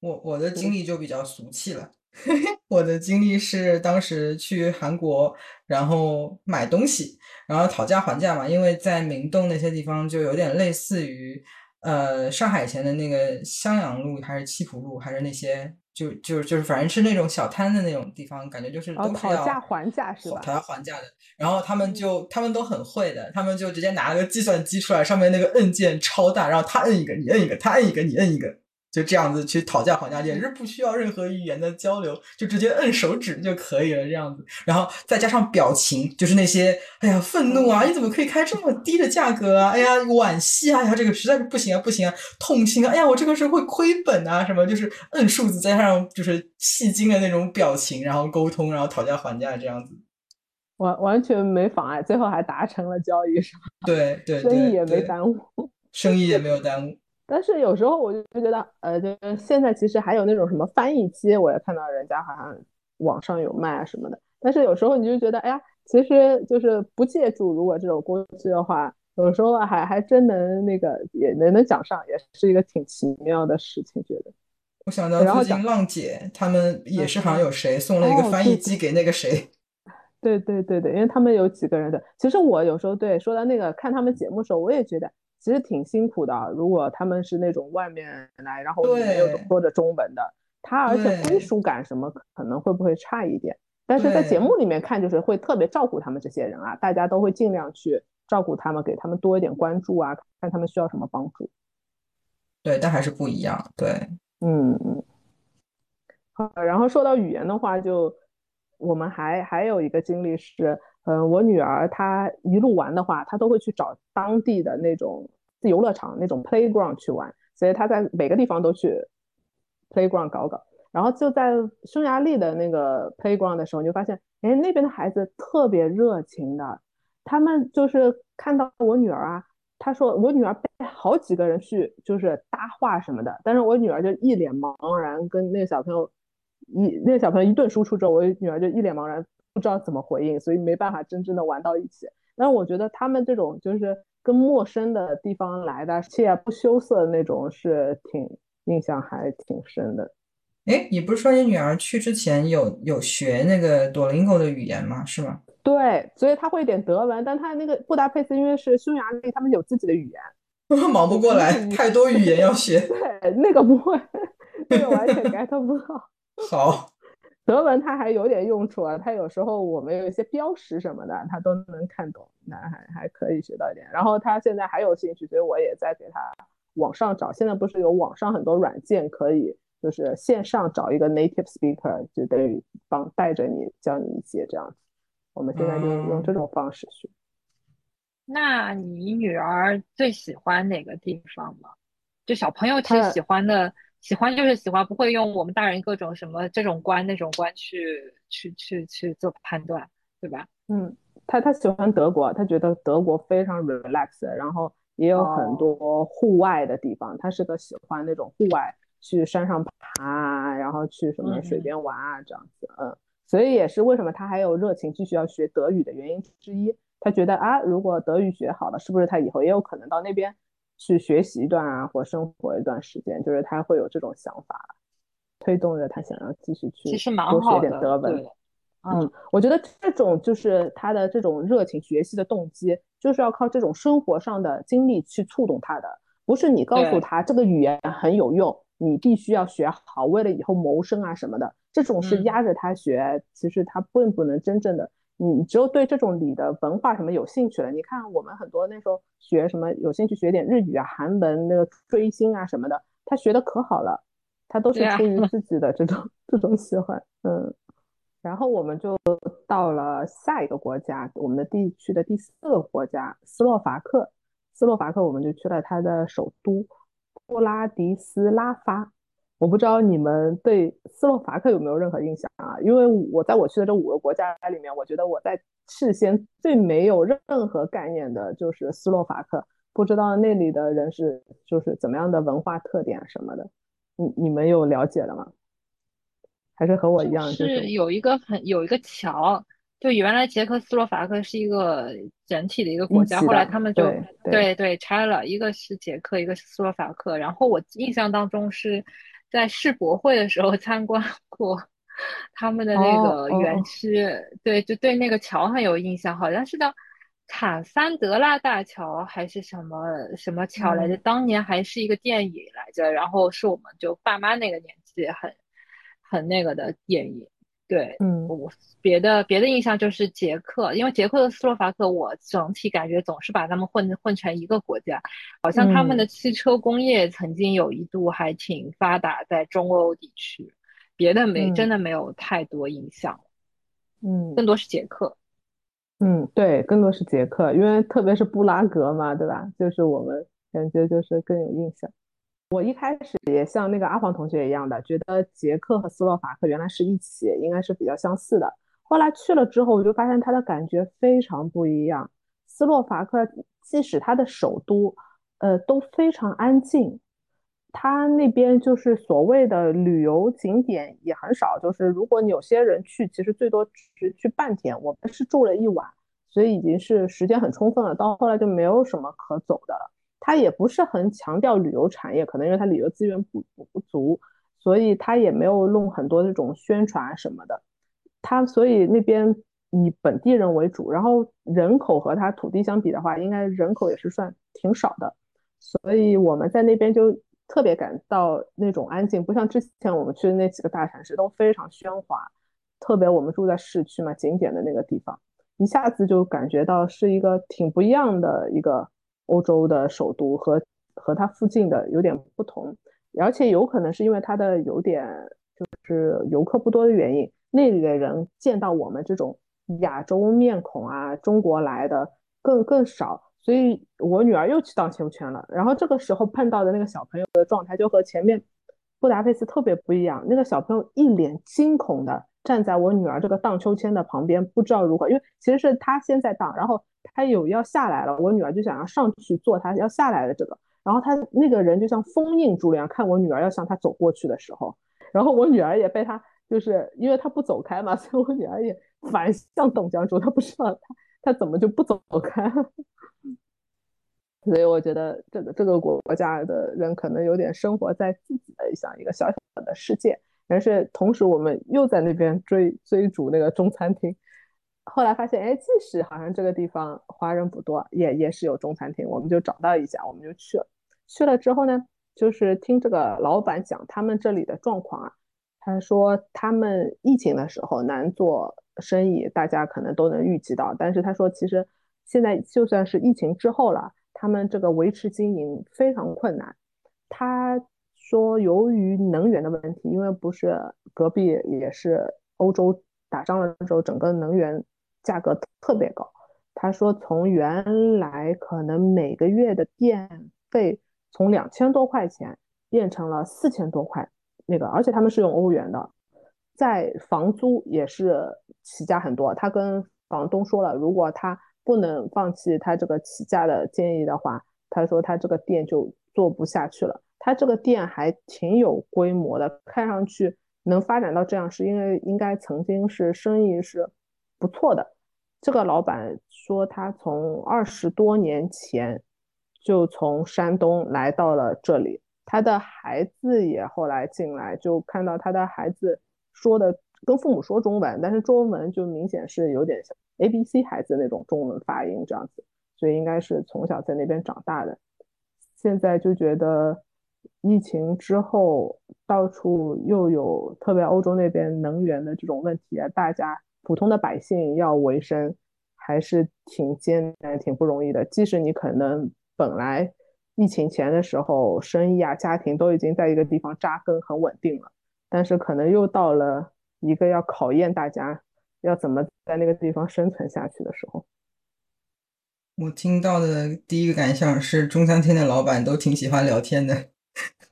我我的经历就比较俗气了。我的经历是当时去韩国，然后买东西，然后讨价还价嘛，因为在明洞那些地方就有点类似于，呃，上海前的那个襄阳路还是七浦路，还是那些就就就是反正是那种小摊的那种地方，感觉就是都是讨价还价是吧？讨价还价的，然后他们就他们都很会的，他们就直接拿了个计算机出来，上面那个按键超大，然后他摁一个，你摁一个，他摁一个，你摁一个。就这样子去讨价还价，也是不需要任何语言的交流，就直接摁手指就可以了。这样子，然后再加上表情，就是那些哎呀愤怒啊，你怎么可以开这么低的价格啊？哎呀惋惜啊，哎呀这个实在是不行啊，不行啊，痛心啊，哎呀我这个是会亏本啊，什么就是摁数字，加上就是戏精的那种表情，然后沟通，然后讨价还价这样子，完完全没妨碍，最后还达成了交易，是吧？对对，生意也没耽误，生意也没有耽误。但是有时候我就觉得，呃，就现在其实还有那种什么翻译机，我也看到人家好像网上有卖啊什么的。但是有时候你就觉得，哎呀，其实就是不借助如果这种工具的话，有时候还还真能那个也能能讲上，也是一个挺奇妙的事情。觉得，我想到最近浪姐他们也是好像有谁送了一个翻译机给那个谁。对对对对，因为他们有几个人的。其实我有时候对说到那个看他们节目的时候，我也觉得。其实挺辛苦的。如果他们是那种外面来，然后没有说着中文的，他而且归属感什么可能会不会差一点？但是在节目里面看，就是会特别照顾他们这些人啊，大家都会尽量去照顾他们，给他们多一点关注啊，看他们需要什么帮助。对，但还是不一样。对，嗯嗯。好，然后说到语言的话，就我们还还有一个经历是，嗯，我女儿她一路玩的话，她都会去找当地的那种游乐场那种 playground 去玩，所以她在每个地方都去 playground 搞搞。然后就在匈牙利的那个 playground 的时候，你就发现，哎，那边的孩子特别热情的，他们就是看到我女儿啊，他说我女儿被好几个人去就是搭话什么的，但是我女儿就一脸茫然，跟那个小朋友一那个小朋友一顿输出之后，我女儿就一脸茫然，不知道怎么回应，所以没办法真正的玩到一起。但是我觉得他们这种就是跟陌生的地方来的，且不羞涩的那种，是挺印象还挺深的。哎，你不是说你女儿去之前有有学那个 Duolingo 的语言吗？是吗？对，所以她会一点德文，但她那个布达佩斯因为是匈牙利，他们有自己的语言，忙不过来，太多语言要学。对，那个不会，那个完全 get 不到。好，德文它还有点用处啊，它有时候我们有一些标识什么的，他都能看懂，那还还可以学到一点。然后他现在还有兴趣，所以我也在给他网上找。现在不是有网上很多软件可以。就是线上找一个 native speaker，就等于帮带着你教你一些这样子。我们现在就用这种方式学。那你女儿最喜欢哪个地方吗？就小朋友其实喜欢的，喜欢就是喜欢，不会用我们大人各种什么这种观那种观去去去去做判断，对吧？嗯，他他喜欢德国，他觉得德国非常 relax，然后也有很多户外的地方，他是个喜欢那种户外。去山上爬啊，然后去什么水边玩啊，这样子，嗯，所以也是为什么他还有热情继续要学德语的原因之一。他觉得啊，如果德语学好了，是不是他以后也有可能到那边去学习一段啊，或生活一段时间？就是他会有这种想法，推动着他想要继续去多学点德文。嗯，我觉得这种就是他的这种热情学习的动机，就是要靠这种生活上的经历去触动他的，不是你告诉他这个语言很有用。你必须要学好，为了以后谋生啊什么的，这种是压着他学，其实他并不能真正的。你只有对这种礼的文化什么有兴趣了，你看我们很多那时候学什么有兴趣学点日语啊、韩文那个追星啊什么的，他学的可好了，他都是出于 自己的这种这种喜欢，嗯。然后我们就到了下一个国家，我们的地区的第四个国家斯洛伐克，斯洛伐克我们就去了它的首都。布拉迪斯拉发，我不知道你们对斯洛伐克有没有任何印象啊？因为我在我去的这五个国家里面，我觉得我在事先最没有任何概念的就是斯洛伐克，不知道那里的人是就是怎么样的文化特点什么的，你你们有了解了吗？还是和我一样，是有一个很有一个桥。就原来捷克斯洛伐克是一个整体的一个国家，后来他们就对对拆了，一个是捷克，一个是斯洛伐克。然后我印象当中是在世博会的时候参观过他们的那个园区，对，就对那个桥很有印象，好像是叫坦桑德拉大桥还是什么什么桥来着？当年还是一个电影来着，然后是我们就爸妈那个年纪很很那个的电影。对，嗯，我别的别的印象就是捷克，因为捷克和斯洛伐克，我整体感觉总是把他们混混成一个国家，好像他们的汽车工业曾经有一度还挺发达在中欧地区，别的没真的没有太多印象，嗯，更多是捷克，嗯，对，更多是捷克，因为特别是布拉格嘛，对吧？就是我们感觉就是更有印象。我一开始也像那个阿黄同学一样的，觉得捷克和斯洛伐克原来是一起，应该是比较相似的。后来去了之后，我就发现它的感觉非常不一样。斯洛伐克即使它的首都，呃，都非常安静。它那边就是所谓的旅游景点也很少，就是如果有些人去，其实最多只去半天。我们是住了一晚，所以已经是时间很充分了。到后来就没有什么可走的了。他也不是很强调旅游产业，可能因为他旅游资源不不足，所以他也没有弄很多这种宣传什么的。他所以那边以本地人为主，然后人口和他土地相比的话，应该人口也是算挺少的。所以我们在那边就特别感到那种安静，不像之前我们去的那几个大城市都非常喧哗。特别我们住在市区嘛，景点的那个地方，一下子就感觉到是一个挺不一样的一个欧洲的首都，和和它附近的有点不同，而且有可能是因为它的有点就是游客不多的原因，那里的人见到我们这种亚洲面孔啊，中国来的更更少，所以我女儿又去荡秋千了，然后这个时候碰到的那个小朋友的状态就和前面布达佩斯特别不一样，那个小朋友一脸惊恐的。站在我女儿这个荡秋千的旁边，不知道如何，因为其实是他先在荡，然后他有要下来了，我女儿就想要上去做他要下来的这个，然后他那个人就像封印住了一样，看我女儿要向他走过去的时候，然后我女儿也被他，就是因为他不走开嘛，所以我女儿也反向董江珠，她不知道他他怎么就不走开，所以我觉得这个这个国家的人可能有点生活在自己的像一个小小的世界。但是同时，我们又在那边追追逐那个中餐厅，后来发现，哎，即使好像这个地方华人不多，也也是有中餐厅，我们就找到一家，我们就去了。去了之后呢，就是听这个老板讲他们这里的状况啊，他说他们疫情的时候难做生意，大家可能都能预计到。但是他说，其实现在就算是疫情之后了，他们这个维持经营非常困难。他。说由于能源的问题，因为不是隔壁也是欧洲打仗了之后，整个能源价格特别高。他说从原来可能每个月的电费从两千多块钱变成了四千多块，那个而且他们是用欧元的，在房租也是起价很多。他跟房东说了，如果他不能放弃他这个起价的建议的话，他说他这个店就做不下去了。他这个店还挺有规模的，看上去能发展到这样，是因为应该曾经是生意是不错的。这个老板说，他从二十多年前就从山东来到了这里，他的孩子也后来进来，就看到他的孩子说的跟父母说中文，但是中文就明显是有点像 A B C 孩子那种中文发音这样子，所以应该是从小在那边长大的。现在就觉得。疫情之后，到处又有特别欧洲那边能源的这种问题啊，大家普通的百姓要维生还是挺艰难、挺不容易的。即使你可能本来疫情前的时候，生意啊、家庭都已经在一个地方扎根很稳定了，但是可能又到了一个要考验大家要怎么在那个地方生存下去的时候。我听到的第一个感想是，中餐厅的老板都挺喜欢聊天的。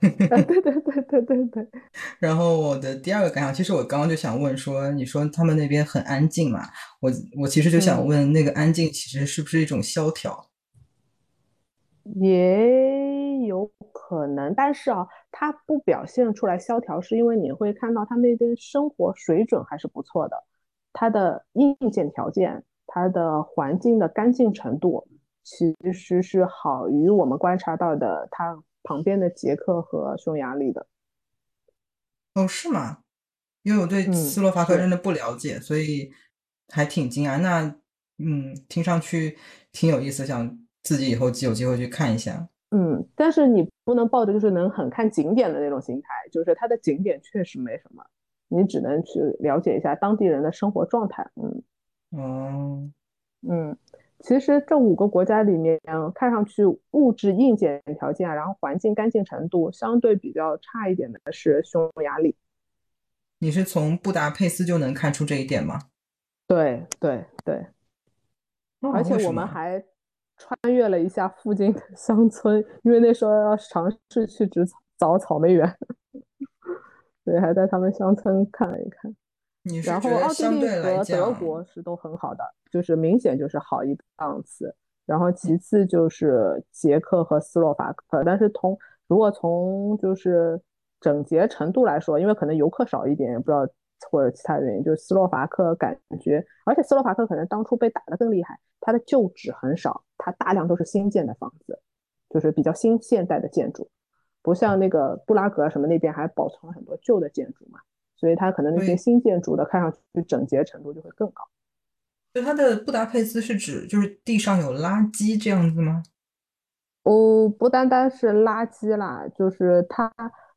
对对对对对对。然后我的第二个感想，其实我刚刚就想问说，你说他们那边很安静嘛？我我其实就想问，那个安静其实是不是一种萧条？也有可能，但是啊，它不表现出来萧条，是因为你会看到他那边生活水准还是不错的，它的硬件条件、它的环境的干净程度，其实是好于我们观察到的它。旁边的捷克和匈牙利的，哦，是吗？因为我对斯洛伐克真的不了解，所以还挺惊讶。那，嗯，听上去挺有意思，想自己以后有机会去看一下。嗯，但是你不能抱着就是能很看景点的那种心态，就是它的景点确实没什么，你只能去了解一下当地人的生活状态。嗯，哦，嗯。其实这五个国家里面，看上去物质硬件条件啊，然后环境干净程度相对比较差一点的是匈牙利。你是从布达佩斯就能看出这一点吗？对对对，而且我们还穿越了一下附近的乡村，因为那时候要尝试去植找草莓园，所以还在他们乡村看了一看。然后奥地利和德国是都很好的，就是明显就是好一档次。然后其次就是捷克和斯洛伐克，但是从如果从就是整洁程度来说，因为可能游客少一点，不知道或者其他原因，就是斯洛伐克感觉，而且斯洛伐克可能当初被打得更厉害，它的旧址很少，它大量都是新建的房子，就是比较新现代的建筑，不像那个布拉格什么那边还保存了很多旧的建筑嘛。所以它可能那些新建筑的看上去整洁程度就会更高。就它的布达佩斯是指就是地上有垃圾这样子吗？哦，不单单是垃圾啦，就是它，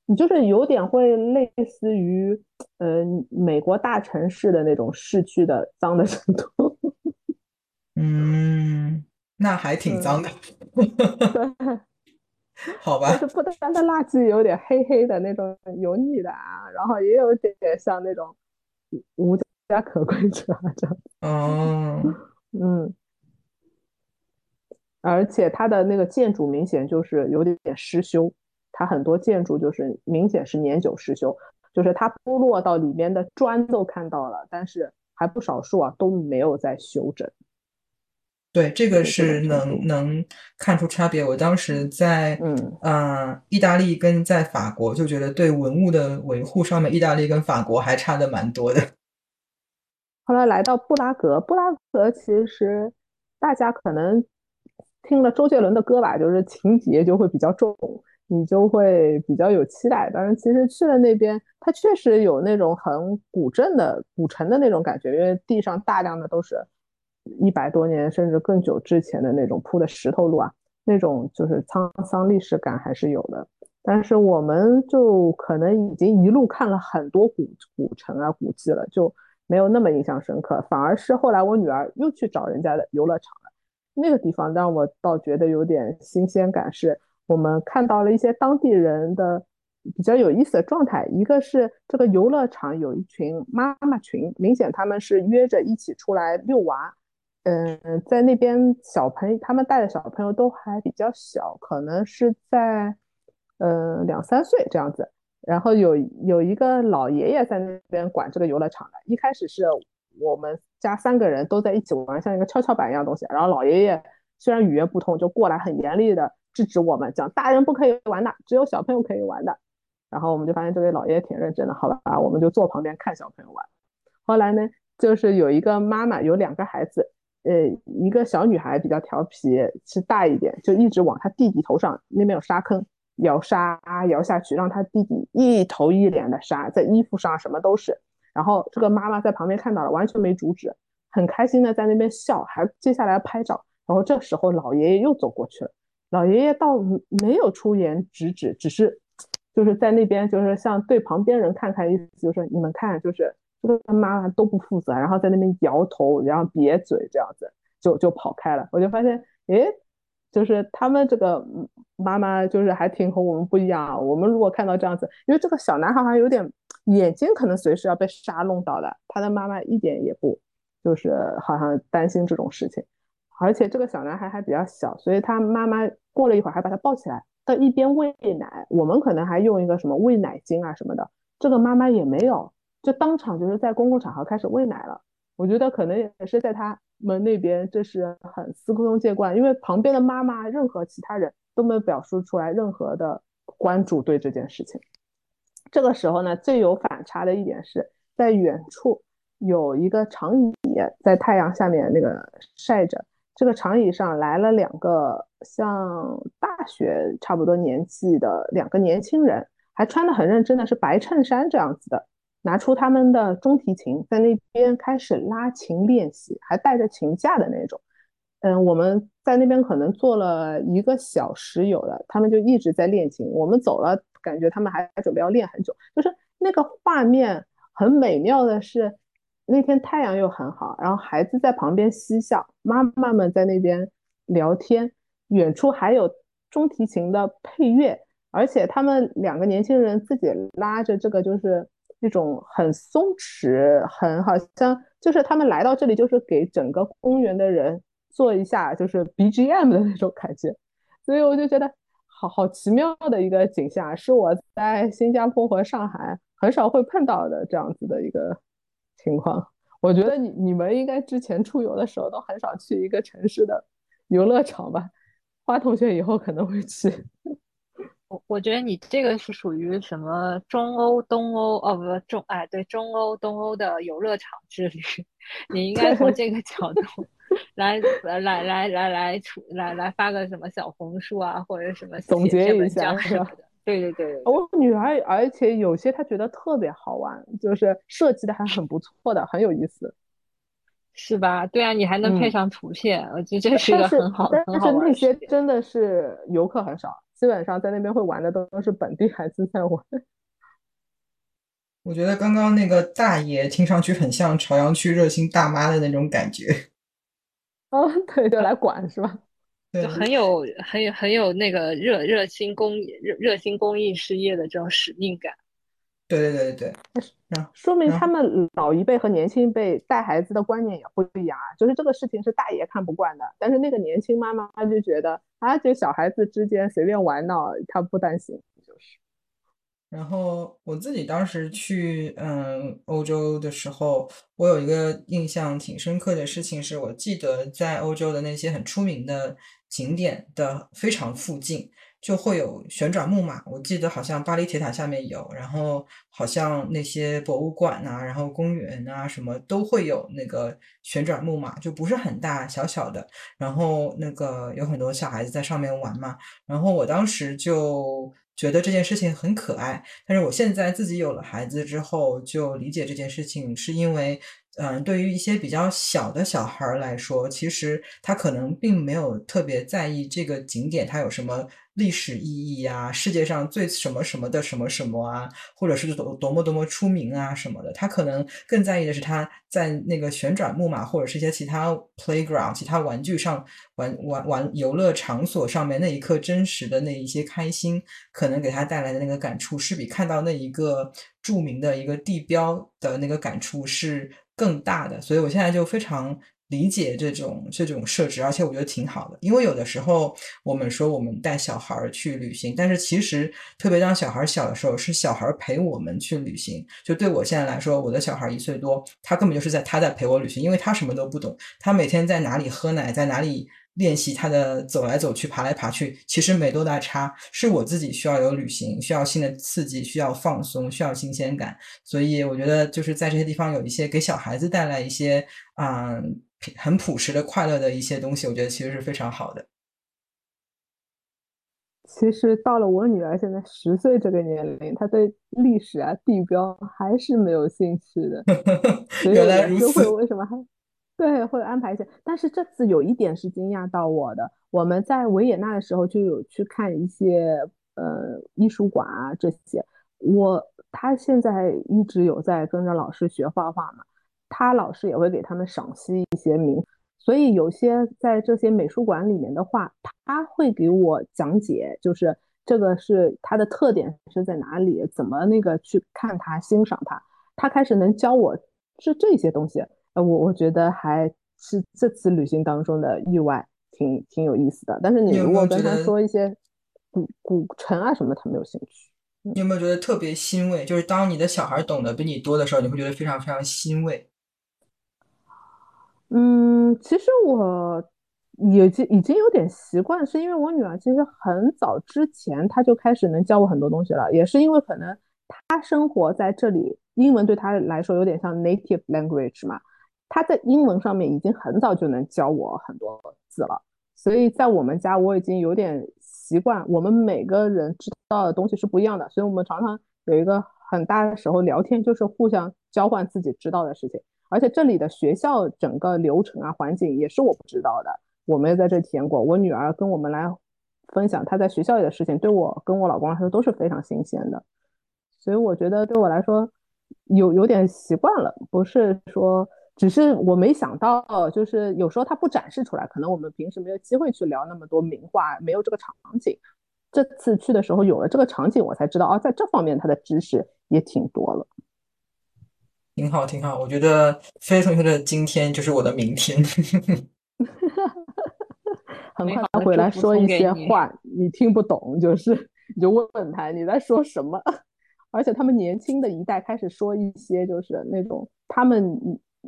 你就是有点会类似于呃美国大城市的那种市区的脏的程度。嗯，那还挺脏的。好吧。就是不单的垃圾有点黑黑的那种油腻的啊，然后也有点像那种无家可归者这样。哦。嗯。而且它的那个建筑明显就是有点失修，它很多建筑就是明显是年久失修，就是它剥落到里面的砖都看到了，但是还不少数啊都没有在修整。对，这个是能能看出差别。我当时在嗯呃意大利跟在法国就觉得对文物的维护上面，意大利跟法国还差的蛮多的。后来来到布拉格，布拉格其实大家可能。听了周杰伦的歌吧，就是情节就会比较重，你就会比较有期待。但是其实去了那边，它确实有那种很古镇的古城的那种感觉，因为地上大量的都是一百多年甚至更久之前的那种铺的石头路啊，那种就是沧桑历史感还是有的。但是我们就可能已经一路看了很多古古城啊古迹了，就没有那么印象深刻。反而是后来我女儿又去找人家的游乐场了。那个地方让我倒觉得有点新鲜感，是我们看到了一些当地人的比较有意思的状态。一个是这个游乐场有一群妈妈群，明显他们是约着一起出来遛娃。嗯，在那边小朋友他们带的小朋友都还比较小，可能是在嗯两三岁这样子。然后有有一个老爷爷在那边管这个游乐场的，一开始是。我们家三个人都在一起玩，像一个跷跷板一样东西。然后老爷爷虽然语言不通，就过来很严厉的制止我们，讲大人不可以玩的，只有小朋友可以玩的。然后我们就发现这位老爷爷挺认真的，好吧，我们就坐旁边看小朋友玩。后来呢，就是有一个妈妈有两个孩子，呃，一个小女孩比较调皮，是大一点，就一直往她弟弟头上那边有沙坑摇沙摇下去，让她弟弟一头一脸的沙，在衣服上什么都是。然后这个妈妈在旁边看到了，完全没阻止，很开心的在那边笑，还接下来拍照。然后这时候老爷爷又走过去了，老爷爷倒没有出言制止，只是就是在那边就是像对旁边人看看意思，就是你们看，就是这个他妈妈都不负责，然后在那边摇头，然后瘪嘴这样子，就就跑开了。我就发现，诶，就是他们这个妈妈就是还挺和我们不一样。我们如果看到这样子，因为这个小男孩好像有点。眼睛可能随时要被沙弄到的，他的妈妈一点也不，就是好像担心这种事情。而且这个小男孩还比较小，所以他妈妈过了一会儿还把他抱起来，到一边喂奶。我们可能还用一个什么喂奶巾啊什么的，这个妈妈也没有，就当场就是在公共场合开始喂奶了。我觉得可能也是在他们那边这是很司空见惯，因为旁边的妈妈任何其他人都没有表述出来任何的关注对这件事情。这个时候呢，最有反差的一点是在远处有一个长椅在太阳下面那个晒着，这个长椅上来了两个像大学差不多年纪的两个年轻人，还穿的很认真的是白衬衫这样子的，拿出他们的中提琴在那边开始拉琴练习，还带着琴架的那种。嗯，我们在那边可能坐了一个小时有的，他们就一直在练琴。我们走了。感觉他们还准备要练很久，就是那个画面很美妙的是，那天太阳又很好，然后孩子在旁边嬉笑，妈妈们在那边聊天，远处还有中提琴的配乐，而且他们两个年轻人自己拉着这个，就是那种很松弛，很好像就是他们来到这里就是给整个公园的人做一下就是 BGM 的那种感觉，所以我就觉得。好好奇妙的一个景象，是我在新加坡和上海很少会碰到的这样子的一个情况。我觉得你你们应该之前出游的时候都很少去一个城市的游乐场吧？花同学以后可能会去。我我觉得你这个是属于什么中欧、东欧哦不中哎对中欧、东欧的游乐场之旅，你应该从这个角度。来来来来来来出来来发个什么小红书啊，或者什么总结一下什么的。对对对，我女儿，而且有些她觉得特别好玩，就是设计的还很不错的，很有意思，是吧？对啊，你还能配上图片，我觉得这是一个很好的。但是那些真的是游客很少，基本上在那边会玩的都是本地孩子在玩。我觉得刚刚那个大爷听上去很像朝阳区热心大妈的那种感觉。哦，对，对来管是吧？就很有很有很有那个热热心公益热热心公益事业的这种使命感。对对对对对，说明他们老一辈和年轻一辈带孩子的观念也不一样啊。就是这个事情是大爷看不惯的，但是那个年轻妈妈就觉得啊，这小孩子之间随便玩闹，他不担心。就是。然后我自己当时去嗯欧洲的时候，我有一个印象挺深刻的事情，是我记得在欧洲的那些很出名的景点的非常附近。就会有旋转木马，我记得好像巴黎铁塔下面有，然后好像那些博物馆啊，然后公园啊什么都会有那个旋转木马，就不是很大，小小的，然后那个有很多小孩子在上面玩嘛，然后我当时就觉得这件事情很可爱，但是我现在自己有了孩子之后，就理解这件事情是因为。嗯，对于一些比较小的小孩儿来说，其实他可能并没有特别在意这个景点它有什么历史意义呀，世界上最什么什么的什么什么啊，或者是多多么多么出名啊什么的。他可能更在意的是他在那个旋转木马或者是一些其他 playground 其他玩具上玩玩玩游乐场所上面那一刻真实的那一些开心，可能给他带来的那个感触，是比看到那一个著名的一个地标的那个感触是。更大的，所以我现在就非常理解这种这种设置，而且我觉得挺好的。因为有的时候我们说我们带小孩去旅行，但是其实特别当小孩小的时候，是小孩陪我们去旅行。就对我现在来说，我的小孩一岁多，他根本就是在他在陪我旅行，因为他什么都不懂，他每天在哪里喝奶，在哪里。练习他的走来走去、爬来爬去，其实没多大差。是我自己需要有旅行，需要新的刺激，需要放松，需要新鲜感。所以我觉得就是在这些地方有一些给小孩子带来一些啊很朴实的快乐的一些东西，我觉得其实是非常好的。其实到了我女儿现在十岁这个年龄，她对历史啊、地标还是没有兴趣的。原来如此，为什么还？对，会安排一些，但是这次有一点是惊讶到我的。我们在维也纳的时候就有去看一些呃艺术馆啊这些。我他现在一直有在跟着老师学画画嘛，他老师也会给他们赏析一些名，所以有些在这些美术馆里面的画，他会给我讲解，就是这个是它的特点是在哪里，怎么那个去看它、欣赏它。他开始能教我是这些东西。呃，我我觉得还是这次旅行当中的意外，挺挺有意思的。但是你如果跟他说一些古古城啊什么，他没有兴趣。你有没有觉得特别欣慰？就是当你的小孩懂得比你多的时候，你会觉得非常非常欣慰。嗯，其实我已经已经有点习惯，是因为我女儿其实很早之前她就开始能教我很多东西了，也是因为可能她生活在这里，英文对她来说有点像 native language 嘛。他在英文上面已经很早就能教我很多字了，所以在我们家我已经有点习惯。我们每个人知道的东西是不一样的，所以我们常常有一个很大的时候聊天，就是互相交换自己知道的事情。而且这里的学校整个流程啊、环境也是我不知道的，我没有在这体验过。我女儿跟我们来分享她在学校里的事情，对我跟我老公来说都是非常新鲜的。所以我觉得对我来说有有点习惯了，不是说。只是我没想到，就是有时候它不展示出来，可能我们平时没有机会去聊那么多名画，没有这个场景。这次去的时候有了这个场景，我才知道哦，在这方面他的知识也挺多了。挺好，挺好。我觉得飞同学的今天就是我的明天。很快他回来说一些话，你听不懂，就是你就问问他你在说什么。而且他们年轻的一代开始说一些就是那种他们。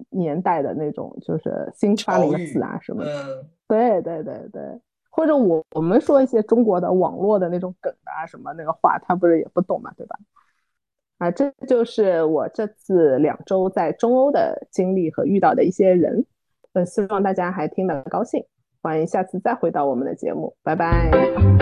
年代的那种，就是新发的一个词啊什么的，对对对对，或者我我们说一些中国的网络的那种梗啊什么那个话，他不是也不懂嘛，对吧？啊，这就是我这次两周在中欧的经历和遇到的一些人，呃，希望大家还听得高兴，欢迎下次再回到我们的节目，拜拜。